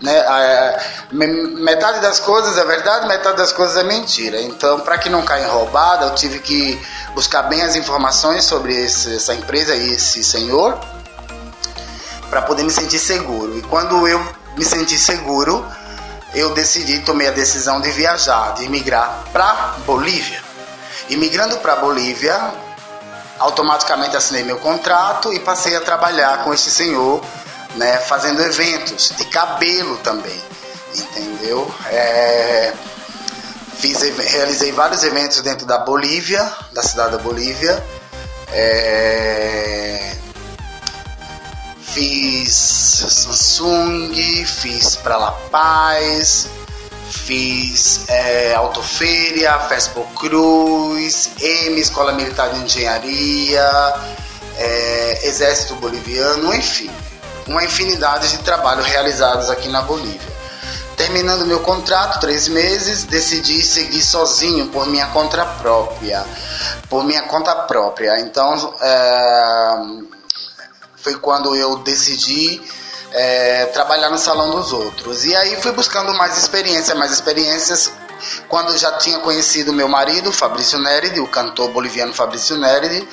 né, a- me- metade das coisas é verdade, metade das coisas é mentira. Então, para que não caia em roubada, eu tive que buscar bem as informações sobre esse- essa empresa e esse senhor para poder me sentir seguro. E quando eu me senti seguro, eu decidi, tomei a decisão de viajar, de migrar para Bolívia. Imigrando para Bolívia, automaticamente assinei meu contrato e passei a trabalhar com esse senhor, né, fazendo eventos de cabelo também, entendeu? É, fiz, realizei vários eventos dentro da Bolívia, da cidade da Bolívia. É, fiz Samsung, fiz para La Paz, fiz é, Autofeira, Fespo Cruz, M, Escola Militar de Engenharia, é, Exército Boliviano, enfim, uma infinidade de trabalhos realizados aqui na Bolívia. Terminando meu contrato, três meses, decidi seguir sozinho por minha conta própria. Por minha conta própria. Então, é, foi quando eu decidi é, trabalhar no salão dos outros. E aí fui buscando mais experiência, mais experiências. Quando eu já tinha conhecido meu marido, Fabrício Néride, o cantor boliviano Fabrício Néride,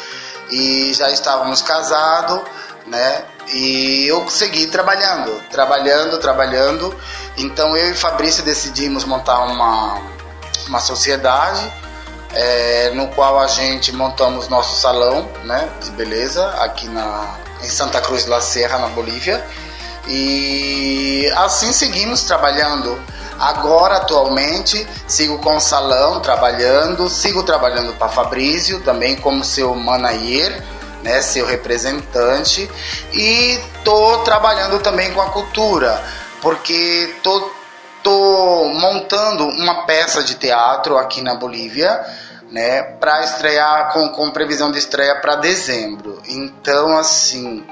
e já estávamos casados, né? E eu segui trabalhando, trabalhando, trabalhando. Então eu e Fabrício decidimos montar uma, uma sociedade é, no qual a gente montamos nosso salão né, de beleza aqui na, em Santa Cruz de la Serra, na Bolívia. E assim seguimos trabalhando. Agora, atualmente, sigo com o salão trabalhando, sigo trabalhando para Fabrício também como seu manager, né, seu representante, e tô trabalhando também com a cultura, porque tô, tô montando uma peça de teatro aqui na Bolívia, né, para estrear com, com previsão de estreia para dezembro. Então, assim,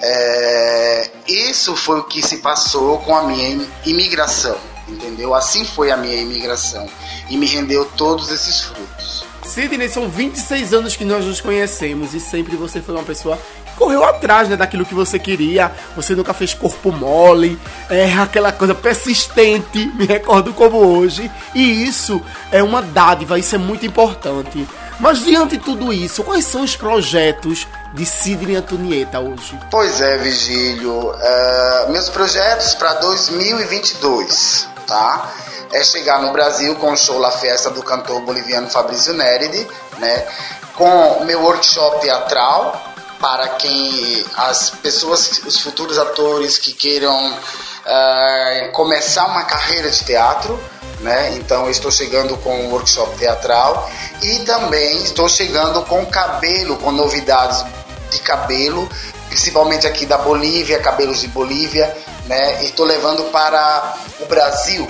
é, isso foi o que se passou com a minha im- imigração, entendeu? Assim foi a minha imigração e me rendeu todos esses frutos. Sidney, são 26 anos que nós nos conhecemos e sempre você foi uma pessoa correu atrás né, daquilo que você queria. Você nunca fez corpo mole, é aquela coisa persistente, me recordo como hoje. E isso é uma dádiva, isso é muito importante. Mas diante de tudo isso, quais são os projetos de Sidney Antonieta hoje? Pois é, Vigílio. é, meus projetos para 2022, tá? É chegar no Brasil com o show La Festa do cantor boliviano Fabrício Néride, né? Com o meu workshop teatral para quem as pessoas, os futuros atores que queiram é, começar uma carreira de teatro, né? Então estou chegando com um workshop teatral e também estou chegando com cabelo, com novidades de cabelo, principalmente aqui da Bolívia, cabelos de Bolívia, né? Estou levando para o Brasil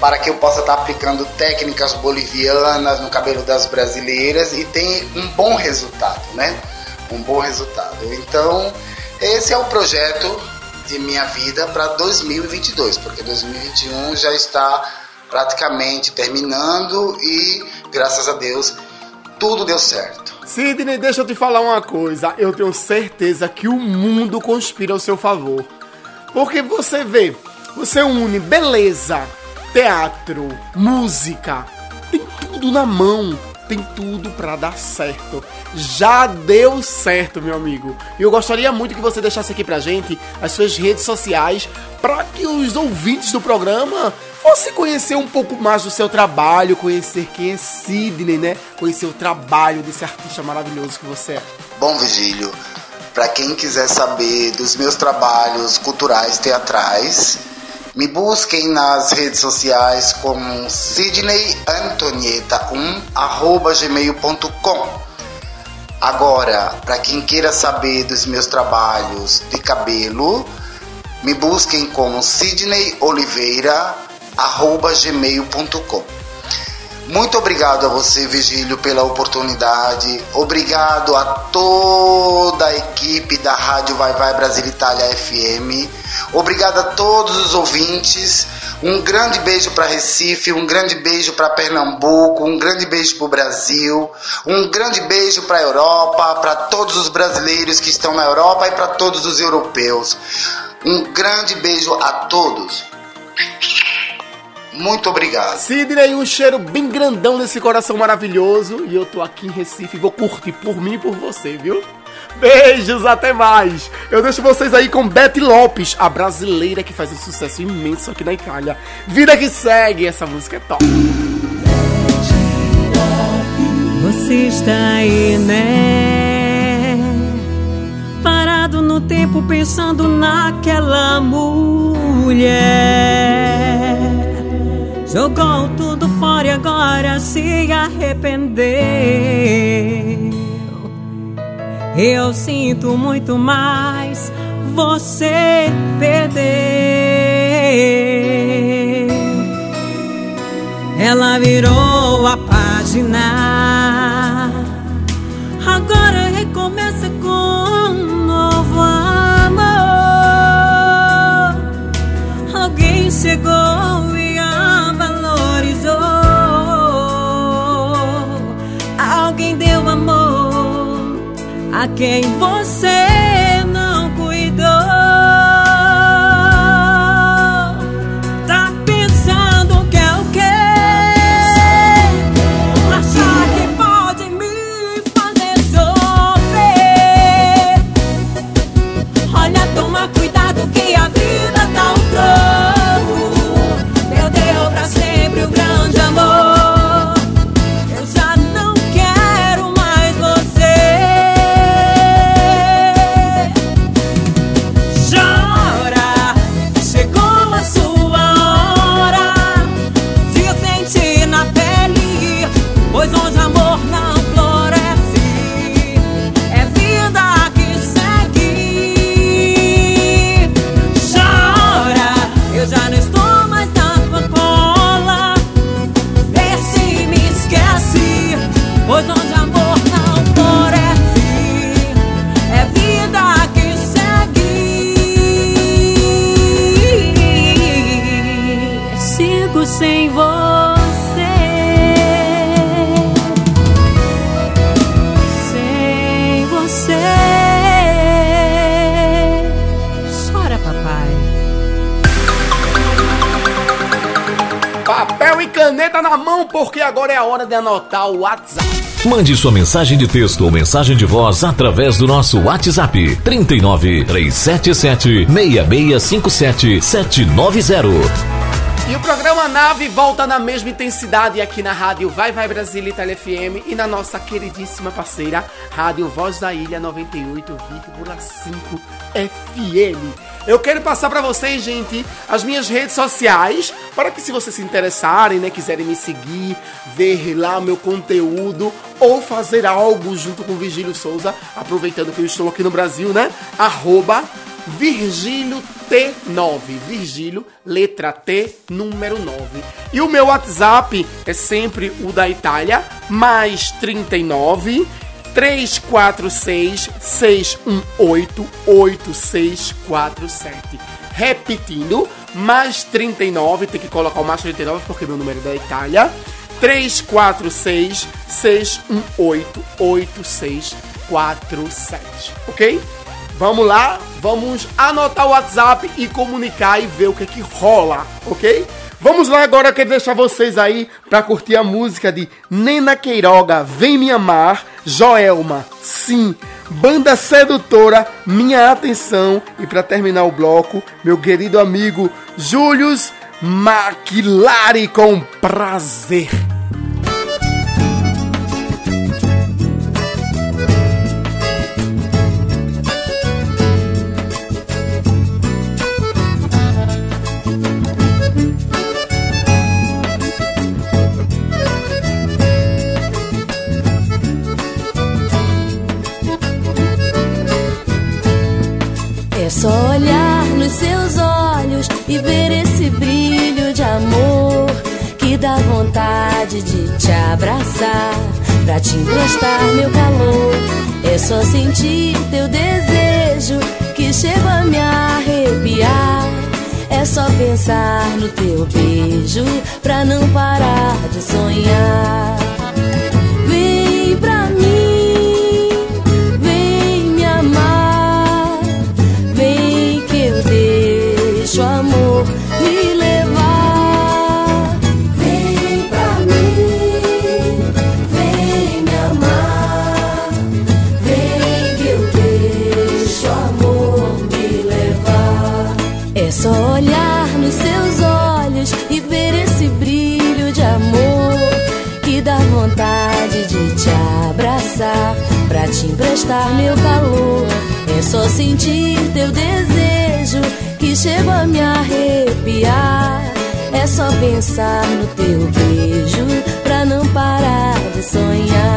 para que eu possa estar aplicando técnicas bolivianas no cabelo das brasileiras e tem um bom resultado, né? Um bom resultado. Então, esse é o projeto de minha vida para 2022, porque 2021 já está praticamente terminando e graças a Deus tudo deu certo. Sidney, deixa eu te falar uma coisa. Eu tenho certeza que o mundo conspira ao seu favor. Porque você vê, você une beleza, teatro, música, tem tudo na mão, tem tudo pra dar certo. Já deu certo, meu amigo. E eu gostaria muito que você deixasse aqui pra gente as suas redes sociais para que os ouvintes do programa fossem conhecer um pouco mais do seu trabalho, conhecer quem é Sidney, né? Conhecer o trabalho desse artista maravilhoso que você é. Bom, Vigílio, para quem quiser saber dos meus trabalhos culturais teatrais, me busquem nas redes sociais como Sidney Antonieta 1 arroba gmail.com. Agora, para quem queira saber dos meus trabalhos de cabelo, me busquem como Sidney Oliveira arroba gmail.com. Muito obrigado a você, Vigílio, pela oportunidade. Obrigado a toda a equipe da Rádio Vai Vai Brasil Itália FM. Obrigado a todos os ouvintes. Um grande beijo para Recife, um grande beijo para Pernambuco, um grande beijo para o Brasil, um grande beijo para a Europa, para todos os brasileiros que estão na Europa e para todos os europeus. Um grande beijo a todos. Muito obrigado. Sidney, um cheiro bem grandão nesse coração maravilhoso. E eu tô aqui em Recife e vou curtir por mim e por você, viu? Beijos, até mais! Eu deixo vocês aí com Betty Lopes, a brasileira que faz um sucesso imenso aqui na Itália. Vida que segue, essa música é top. Você está aí, né? Parado no tempo pensando naquela mulher. Jogou tudo fora e agora se arrependeu. Eu sinto muito mais, você perdeu. Ela virou a página. Agora recomeça quem você hora de anotar o WhatsApp. Mande sua mensagem de texto ou mensagem de voz através do nosso WhatsApp 39 377 6657 790. E o programa Nave volta na mesma intensidade aqui na rádio Vai Vai Brasília Itália FM e na nossa queridíssima parceira Rádio Voz da Ilha 98,5 FM. Eu quero passar para vocês, gente, as minhas redes sociais, para que se vocês se interessarem, né, quiserem me seguir, ver lá meu conteúdo ou fazer algo junto com o Vigílio Souza, aproveitando que eu estou aqui no Brasil, né? Arroba Virgílio T9. Virgílio, letra T, número 9. E o meu WhatsApp é sempre o da Itália, mais 39 346 618 8647. Repetindo, mais 39, tem que colocar o mais 39 porque meu número é da Itália. 346 618 8647. Ok? Vamos lá, vamos anotar o WhatsApp e comunicar e ver o que que rola, ok? Vamos lá agora, eu quero deixar vocês aí pra curtir a música de Nena Queiroga, Vem Me Amar, Joelma, sim, Banda Sedutora, Minha Atenção e pra terminar o bloco, meu querido amigo Július Maquilari com prazer. abraçar, pra te encostar, meu calor. É só sentir teu desejo que chega a me arrepiar. É só pensar no teu beijo pra não parar de sonhar. meu calor. É só sentir teu desejo que chego a me arrepiar. É só pensar no teu beijo pra não parar de sonhar.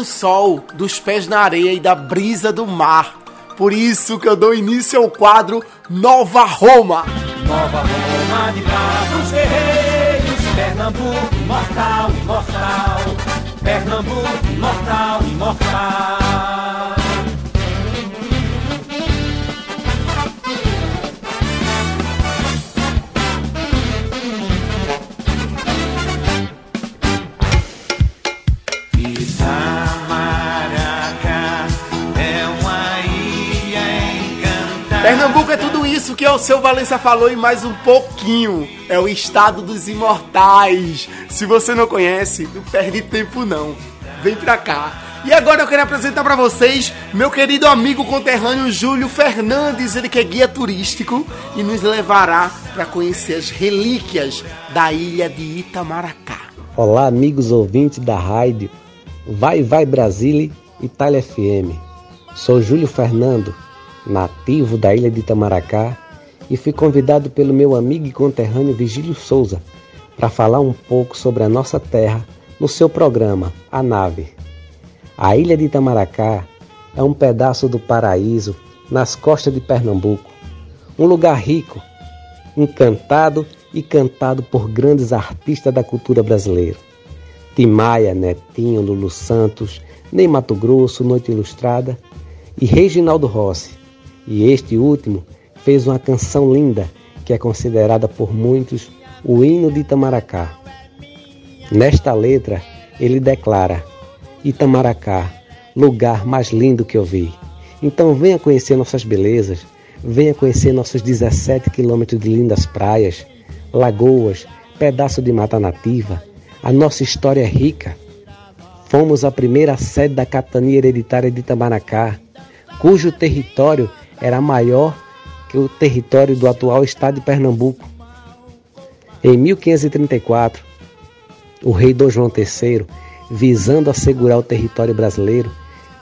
Do sol, dos pés na areia e da brisa do mar. Por isso que eu dou início ao quadro Nova Roma. Nova Roma de bravos guerreiros, Pernambuco imortal, imortal. Pernambuco imortal, imortal. Pernambuco é tudo isso que o seu Valença falou e mais um pouquinho. É o estado dos imortais. Se você não conhece, não perde tempo não. Vem pra cá. E agora eu quero apresentar pra vocês meu querido amigo conterrâneo Júlio Fernandes, ele que é guia turístico e nos levará para conhecer as relíquias da ilha de Itamaracá. Olá, amigos ouvintes da rádio Vai Vai Brasília, Itália FM. Sou Júlio Fernando, nativo da ilha de Itamaracá, e fui convidado pelo meu amigo e conterrâneo Vigílio Souza para falar um pouco sobre a nossa terra no seu programa A Nave. A ilha de Itamaracá é um pedaço do paraíso nas costas de Pernambuco, um lugar rico, encantado e cantado por grandes artistas da cultura brasileira. Tim Maia, Netinho, Lulu Santos, Ney Mato Grosso, Noite Ilustrada e Reginaldo Rossi. E este último fez uma canção linda que é considerada por muitos o hino de Itamaracá. Nesta letra, ele declara: Itamaracá, lugar mais lindo que eu vi. Então venha conhecer nossas belezas, venha conhecer nossos 17 quilômetros de lindas praias, lagoas, pedaço de mata nativa. A nossa história é rica. Fomos a primeira sede da capitania hereditária de Itamaracá, cujo território era maior que o território do atual estado de Pernambuco. Em 1534, o rei Dom João III, visando assegurar o território brasileiro,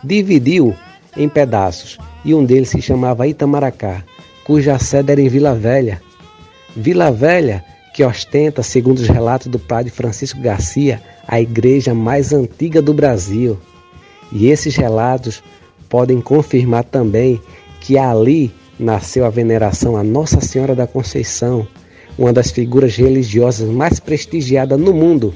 dividiu em pedaços e um deles se chamava Itamaracá, cuja sede era em Vila Velha. Vila Velha, que ostenta, segundo os relatos do padre Francisco Garcia, a igreja mais antiga do Brasil. E esses relatos podem confirmar também que ali nasceu a veneração a Nossa Senhora da Conceição, uma das figuras religiosas mais prestigiadas no mundo.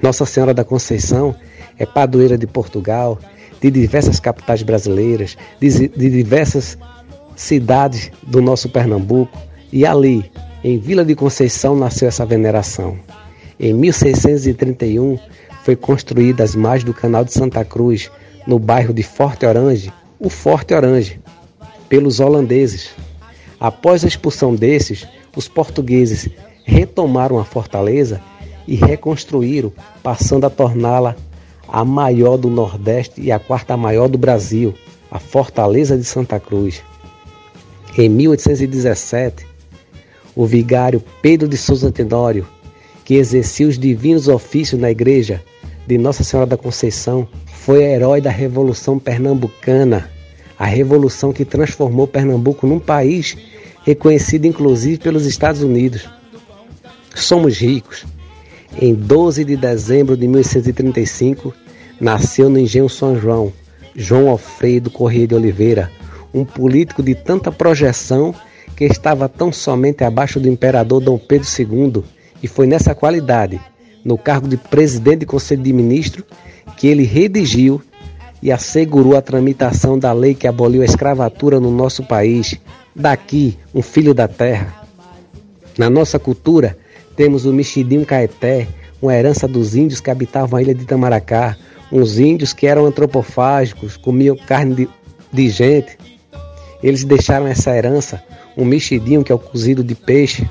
Nossa Senhora da Conceição é padroeira de Portugal, de diversas capitais brasileiras, de, de diversas cidades do nosso Pernambuco, e ali, em Vila de Conceição, nasceu essa veneração. Em 1631, foi construída às margens do Canal de Santa Cruz, no bairro de Forte Orange, o Forte Orange, pelos holandeses. Após a expulsão desses, os portugueses retomaram a fortaleza e reconstruíram, passando a torná-la a maior do Nordeste e a quarta maior do Brasil, a Fortaleza de Santa Cruz. Em 1817, o vigário Pedro de Souza Tenório, que exercia os divinos ofícios na igreja de Nossa Senhora da Conceição, foi herói da Revolução Pernambucana, a revolução que transformou Pernambuco num país reconhecido inclusive pelos Estados Unidos. Somos ricos. Em 12 de dezembro de 1835, nasceu no Engenho São João João Alfredo Corrêa de Oliveira, um político de tanta projeção que estava tão somente abaixo do imperador Dom Pedro II, e foi nessa qualidade, no cargo de presidente do Conselho de Ministros, que ele redigiu e assegurou a tramitação da lei que aboliu a escravatura no nosso país. Daqui, um filho da terra. Na nossa cultura, temos o Mexidinho Caeté, uma herança dos índios que habitavam a ilha de Itamaracá, uns índios que eram antropofágicos, comiam carne de, de gente. Eles deixaram essa herança, um mexidinho que é o cozido de peixe,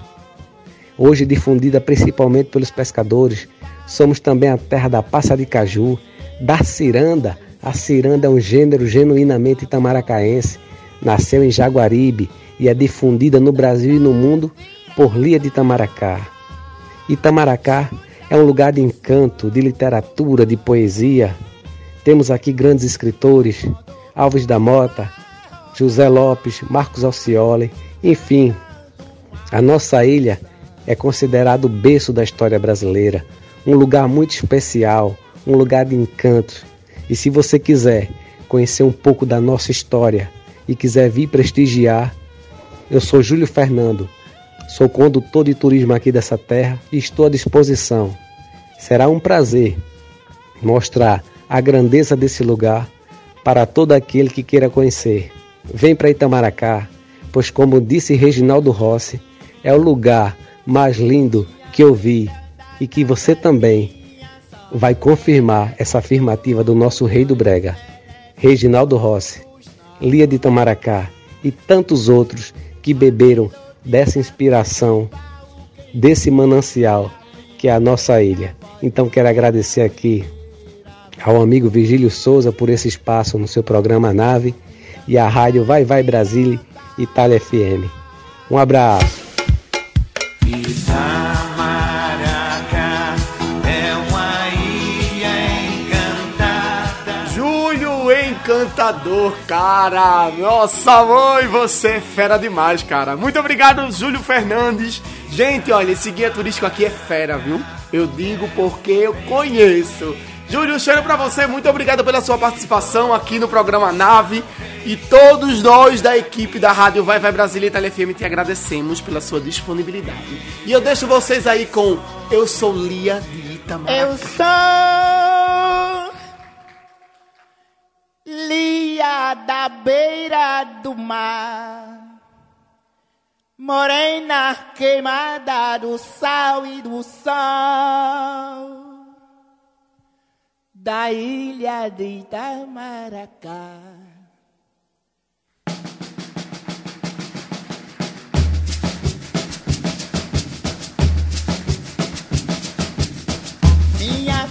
hoje difundida principalmente pelos pescadores. Somos também a terra da passa de caju, da ciranda. A ciranda é um gênero genuinamente itamaracaense. Nasceu em Jaguaribe e é difundida no Brasil e no mundo por Lia de Itamaracá. Itamaracá é um lugar de encanto, de literatura, de poesia. Temos aqui grandes escritores, Alves da Mota, José Lopes, Marcos Alcioli, enfim. A nossa ilha é considerado o berço da história brasileira, um lugar muito especial, um lugar de encanto. E se você quiser conhecer um pouco da nossa história e quiser vir prestigiar, eu sou Júlio Fernando, Sou condutor de turismo aqui dessa terra e estou à disposição. Será um prazer mostrar a grandeza desse lugar para todo aquele que queira conhecer. Vem para Itamaracá, pois, como disse Reginaldo Rossi, é o lugar mais lindo que eu vi e que você também vai confirmar essa afirmativa do nosso rei do Brega, Reginaldo Rossi, Lia de Itamaracá e tantos outros que beberam dessa inspiração, desse manancial que é a nossa ilha. Então quero agradecer aqui ao amigo Vigílio Souza por esse espaço no seu programa Nave e à rádio Vai Vai Brasília Itália FM. Um abraço. Cara. Nossa mãe, você é fera demais, cara. Muito obrigado, Júlio Fernandes. Gente, olha, esse guia turístico aqui é fera, viu? Eu digo porque eu conheço. Júlio, cheiro pra você. Muito obrigado pela sua participação aqui no programa Nave. E todos nós da equipe da Rádio Vai Vai Brasília Itália FM te agradecemos pela sua disponibilidade. E eu deixo vocês aí com Eu Sou Lia de Itamar. Eu sou Lia da beira do mar, morena queimada do sal e do sol, da ilha de Itamaracá. Minha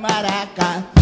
maracas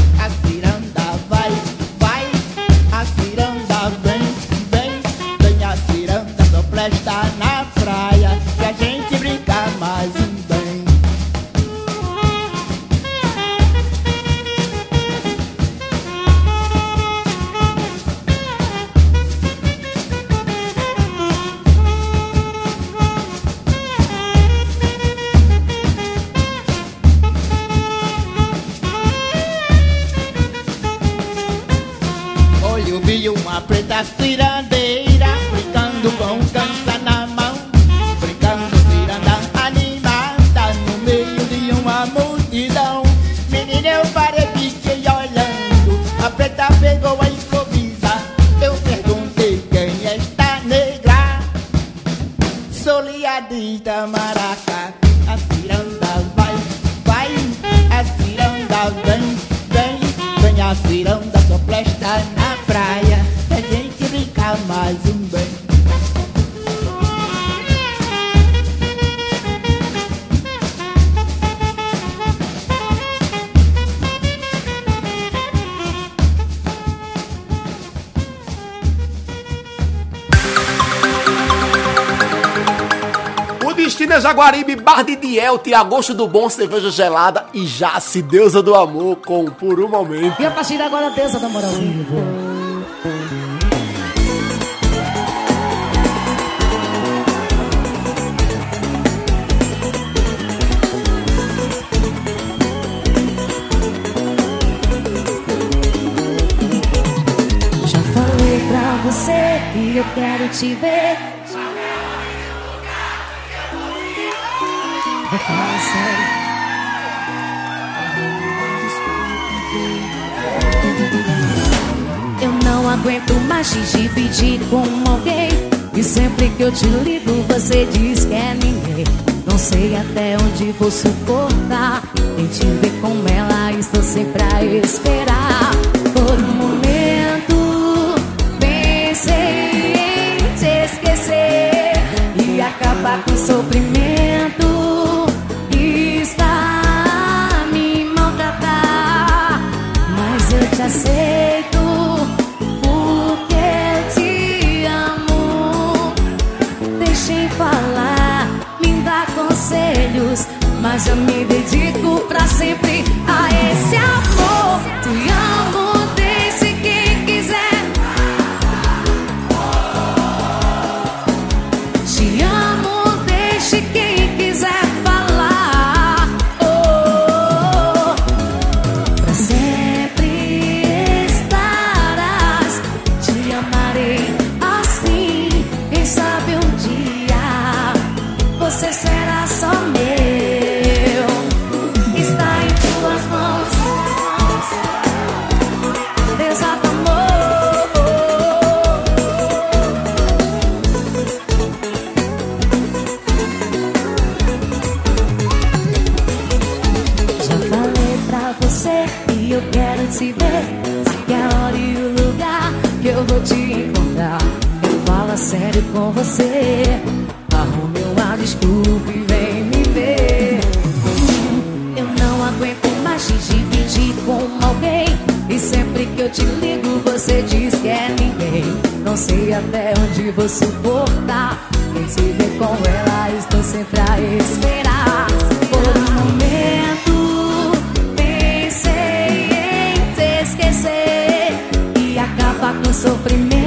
de Diel, agosto do Bom, cerveja gelada e Jace, deusa do amor, com Por um Momento. E a partir de agora, deusa vivo. Já falei pra você que eu quero te ver. Aguento mais te dividir com alguém. E sempre que eu te ligo, você diz que é ninguém. Não sei até onde vou suportar. Em te ver com ela, estou sempre a esperar. Por um momento, pensei em te esquecer e acabar com o sofrimento. Você que eu quero te ver. Que a hora e o lugar que eu vou te encontrar. Eu falo sério com você. Arrume uma desculpa e vem me ver. Eu não aguento mais te dividir com alguém. E sempre que eu te ligo, você diz que é ninguém. Não sei até onde vou suportar. Quem se vê com ela, estou sempre a esperar. Sofrimento.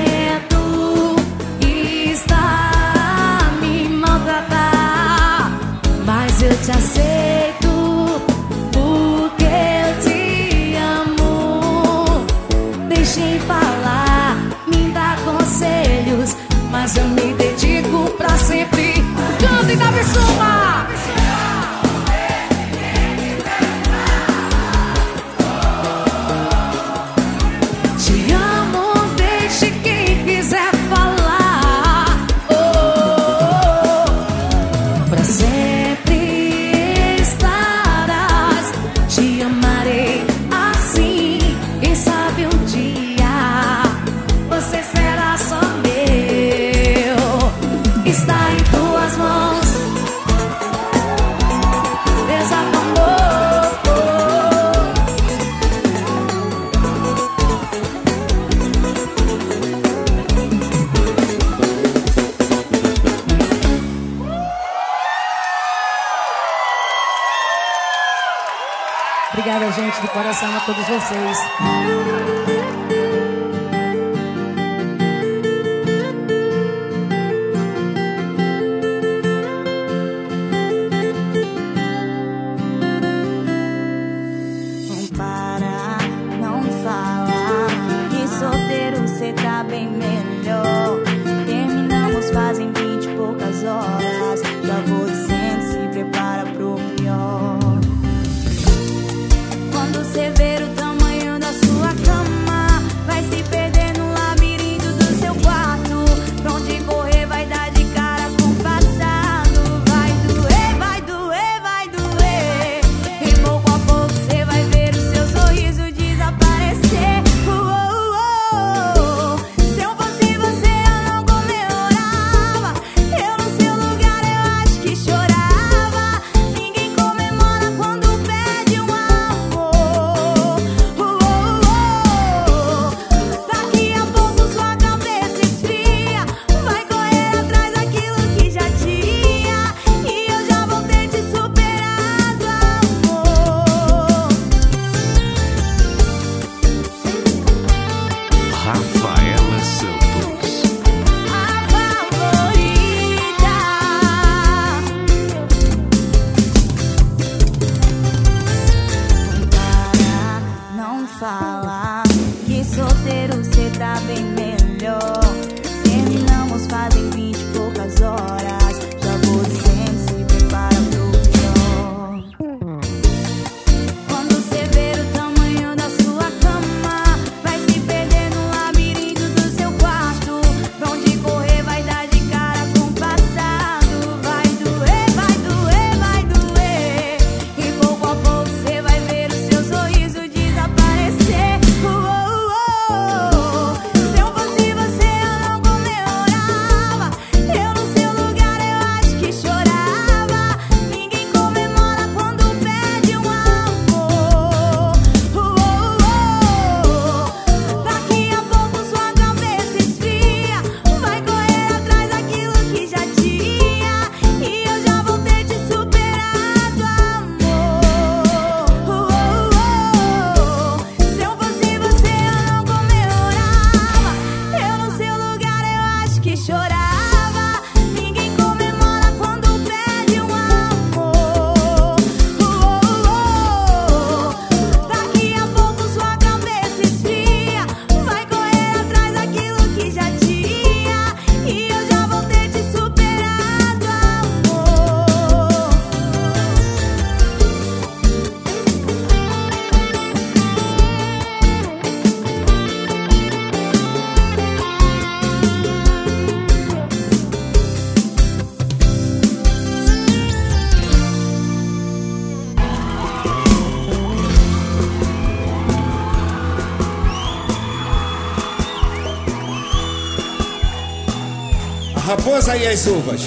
Afonso aí as uvas.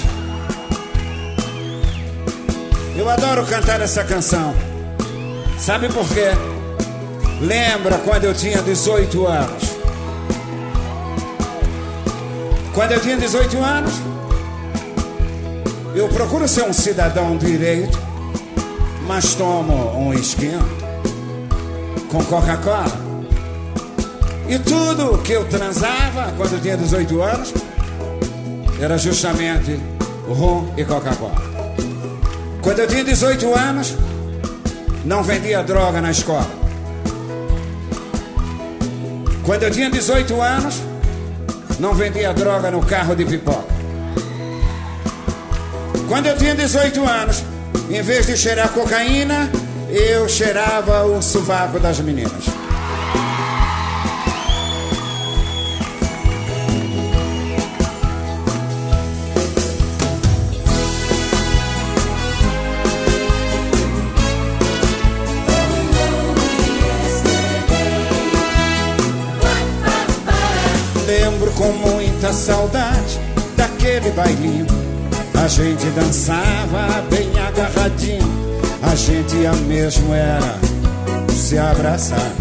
Eu adoro cantar essa canção. Sabe por quê? Lembra quando eu tinha 18 anos? Quando eu tinha 18 anos, eu procuro ser um cidadão direito, mas tomo um esquinho com Coca-Cola. E tudo que eu transava quando eu tinha 18 anos, era justamente rum e Coca-Cola. Quando eu tinha 18 anos, não vendia droga na escola. Quando eu tinha 18 anos, não vendia droga no carro de pipoca. Quando eu tinha 18 anos, em vez de cheirar cocaína, eu cheirava o sovaco das meninas. muita saudade daquele bailinho. A gente dançava bem agarradinho. A gente ia mesmo era se abraçar.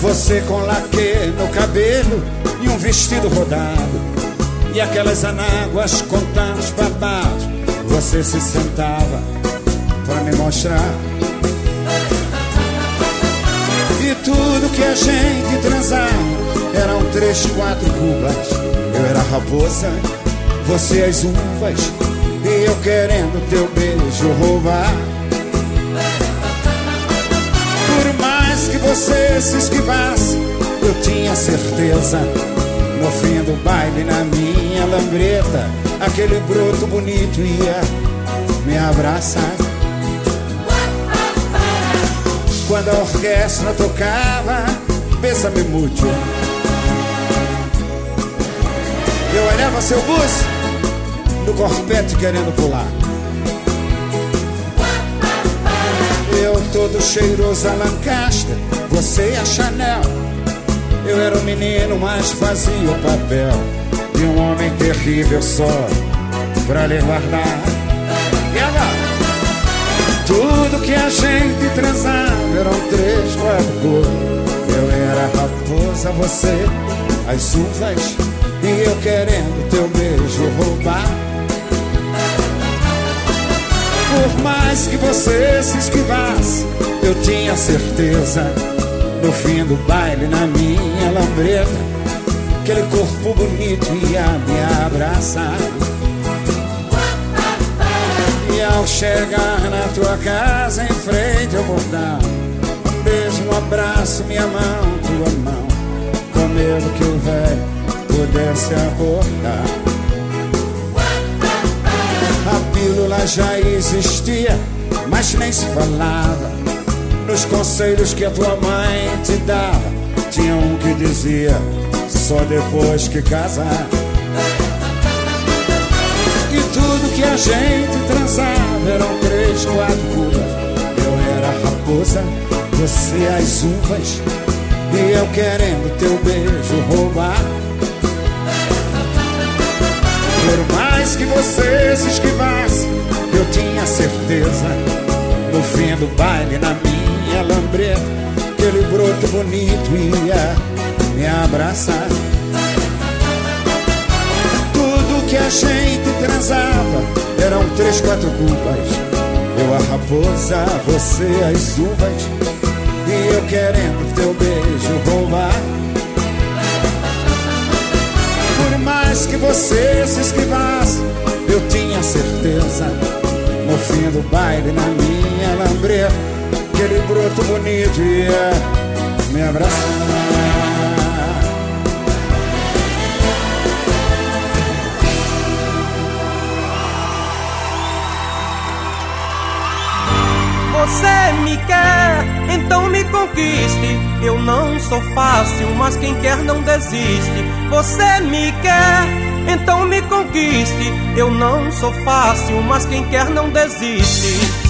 Você com laque no cabelo e um vestido rodado. E aquelas anáguas contando os babados. Você se sentava pra me mostrar. E tudo que a gente transava eram três, quatro cubas. Eu era a raposa, você as uvas. E eu querendo teu beijo roubar. Por mais que você se esquivasse, eu tinha certeza. No fim do baile, na minha lambreta, aquele broto bonito ia me abraçar. Quando a orquestra tocava, pensa-me muito. Eu olhava seu buço no corpete querendo pular. Eu todo cheiroso a Lancaster, você a Chanel. Eu era um menino, mas fazia o papel de um homem terrível só pra lhe guardar. E agora? Tudo que a gente transava eram três, quatro. Eu era a raposa, você as uvas e eu querendo teu beijo roubar. Por mais que você se esquivasse, eu tinha certeza. No fim do baile, na minha lambreta, aquele corpo bonito ia me abraçar. E ao chegar na tua casa, em frente ao portão, um beijo, um abraço, minha mão, tua mão, com medo que o velho pudesse abordar. A pílula já existia, mas nem se falava. Nos conselhos que a tua mãe te dava, tinha um que dizia: só depois que casar. E tudo que a gente transava eram três, quatro cubas. Eu era a raposa, você as uvas. E eu querendo teu beijo roubar. Por mais que você se esquivasse, eu tinha certeza. No fim do baile, na minha lambreta, aquele broto bonito ia me abraçar. Tudo que a gente transava eram três, quatro cubas. Eu a raposa, você as uvas. E eu querendo teu beijo roubar. Mais que você se esquivasse, eu tinha certeza. No fim do baile, na minha lambreta, aquele broto bonito ia me abraçar. Me quer, então me conquiste. Eu não sou fácil, mas quem quer não desiste. Você me quer, então me conquiste. Eu não sou fácil, mas quem quer não desiste.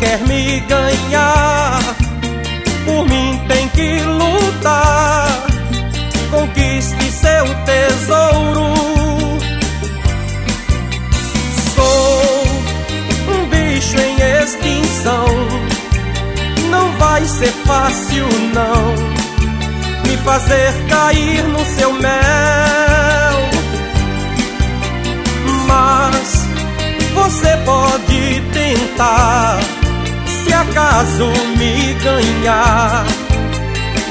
Quer me ganhar, por mim tem que lutar. Conquiste seu tesouro. Sou um bicho em extinção. Não vai ser fácil, não, me fazer cair no seu mel. Mas você pode tentar, acaso me ganhar.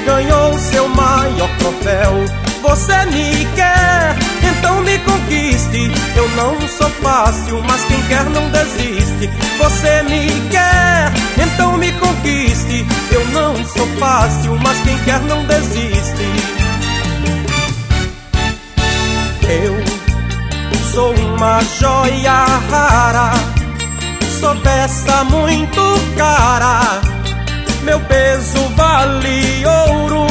Ganhou seu maior troféu. Você me quer, então me conquiste. Eu não sou fácil, mas quem quer não desiste. Você me quer, então me conquiste. Eu não sou fácil, mas quem quer não desiste. Eu sou uma joia rara, sou peça muito cara, meu peso vale ouro.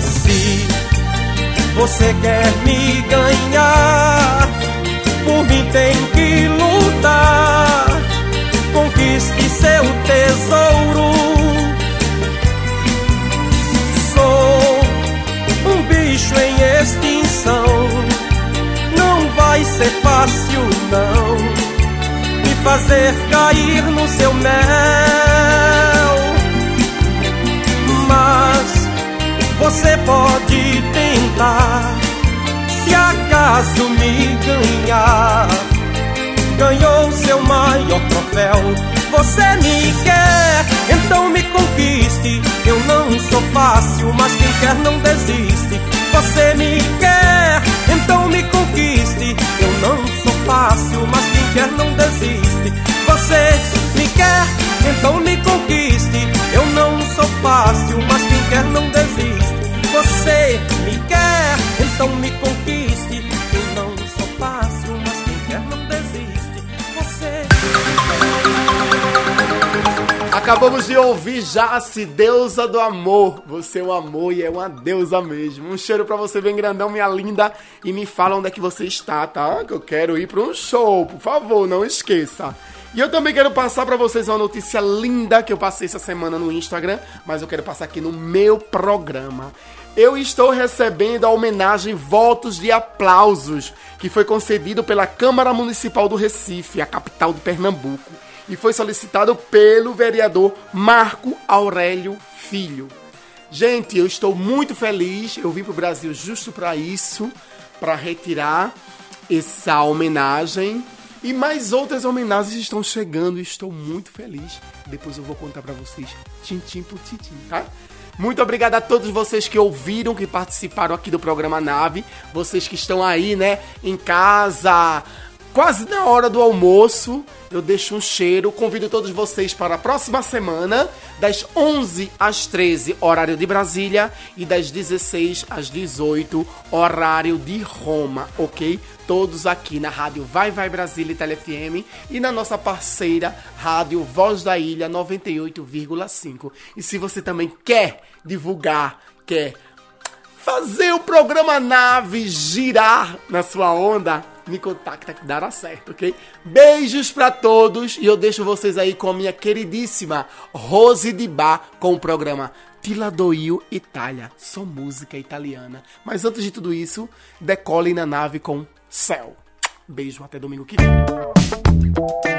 Se você quer me ganhar, por mim tem que lutar. Conquiste seu tesouro. Sou um bicho em extinção vai ser fácil, não Me fazer cair no seu mel. Mas você pode tentar Se acaso me ganhar. Ganhou seu maior troféu Você me quer, então me conquiste Eu não sou fácil, mas quem quer não desiste. Você me quer, então me eu não sou fácil, mas quem quer não desiste. Você me quer, então me conquiste. Eu não sou fácil, mas quem quer não desiste. Você me quer, então me conquiste. Acabamos de ouvir Jace, deusa do amor. Você é um amor e é uma deusa mesmo. Um cheiro pra você bem grandão, minha linda. E me fala onde é que você está, tá? Que eu quero ir pra um show, por favor, não esqueça. E eu também quero passar pra vocês uma notícia linda que eu passei essa semana no Instagram, mas eu quero passar aqui no meu programa. Eu estou recebendo a homenagem Votos de Aplausos, que foi concedido pela Câmara Municipal do Recife, a capital de Pernambuco e foi solicitado pelo vereador Marco Aurélio Filho. Gente, eu estou muito feliz. Eu vim para o Brasil justo para isso, para retirar essa homenagem. E mais outras homenagens estão chegando e estou muito feliz. Depois eu vou contar para vocês, tintim por tintim, tá? Muito obrigado a todos vocês que ouviram, que participaram aqui do programa Nave. Vocês que estão aí, né, em casa, quase na hora do almoço. Eu deixo um cheiro. Convido todos vocês para a próxima semana, das 11 às 13, horário de Brasília, e das 16 às 18, horário de Roma, ok? Todos aqui na Rádio Vai Vai Brasília e TeleFM e na nossa parceira Rádio Voz da Ilha 98,5. E se você também quer divulgar, quer fazer o programa Nave girar na sua onda, me contacta que dará certo, ok? Beijos pra todos e eu deixo vocês aí com a minha queridíssima Rose de Bar com o programa Tiladoio Itália, só música italiana. Mas antes de tudo isso, decole na nave com Céu. Beijo, até domingo que vem.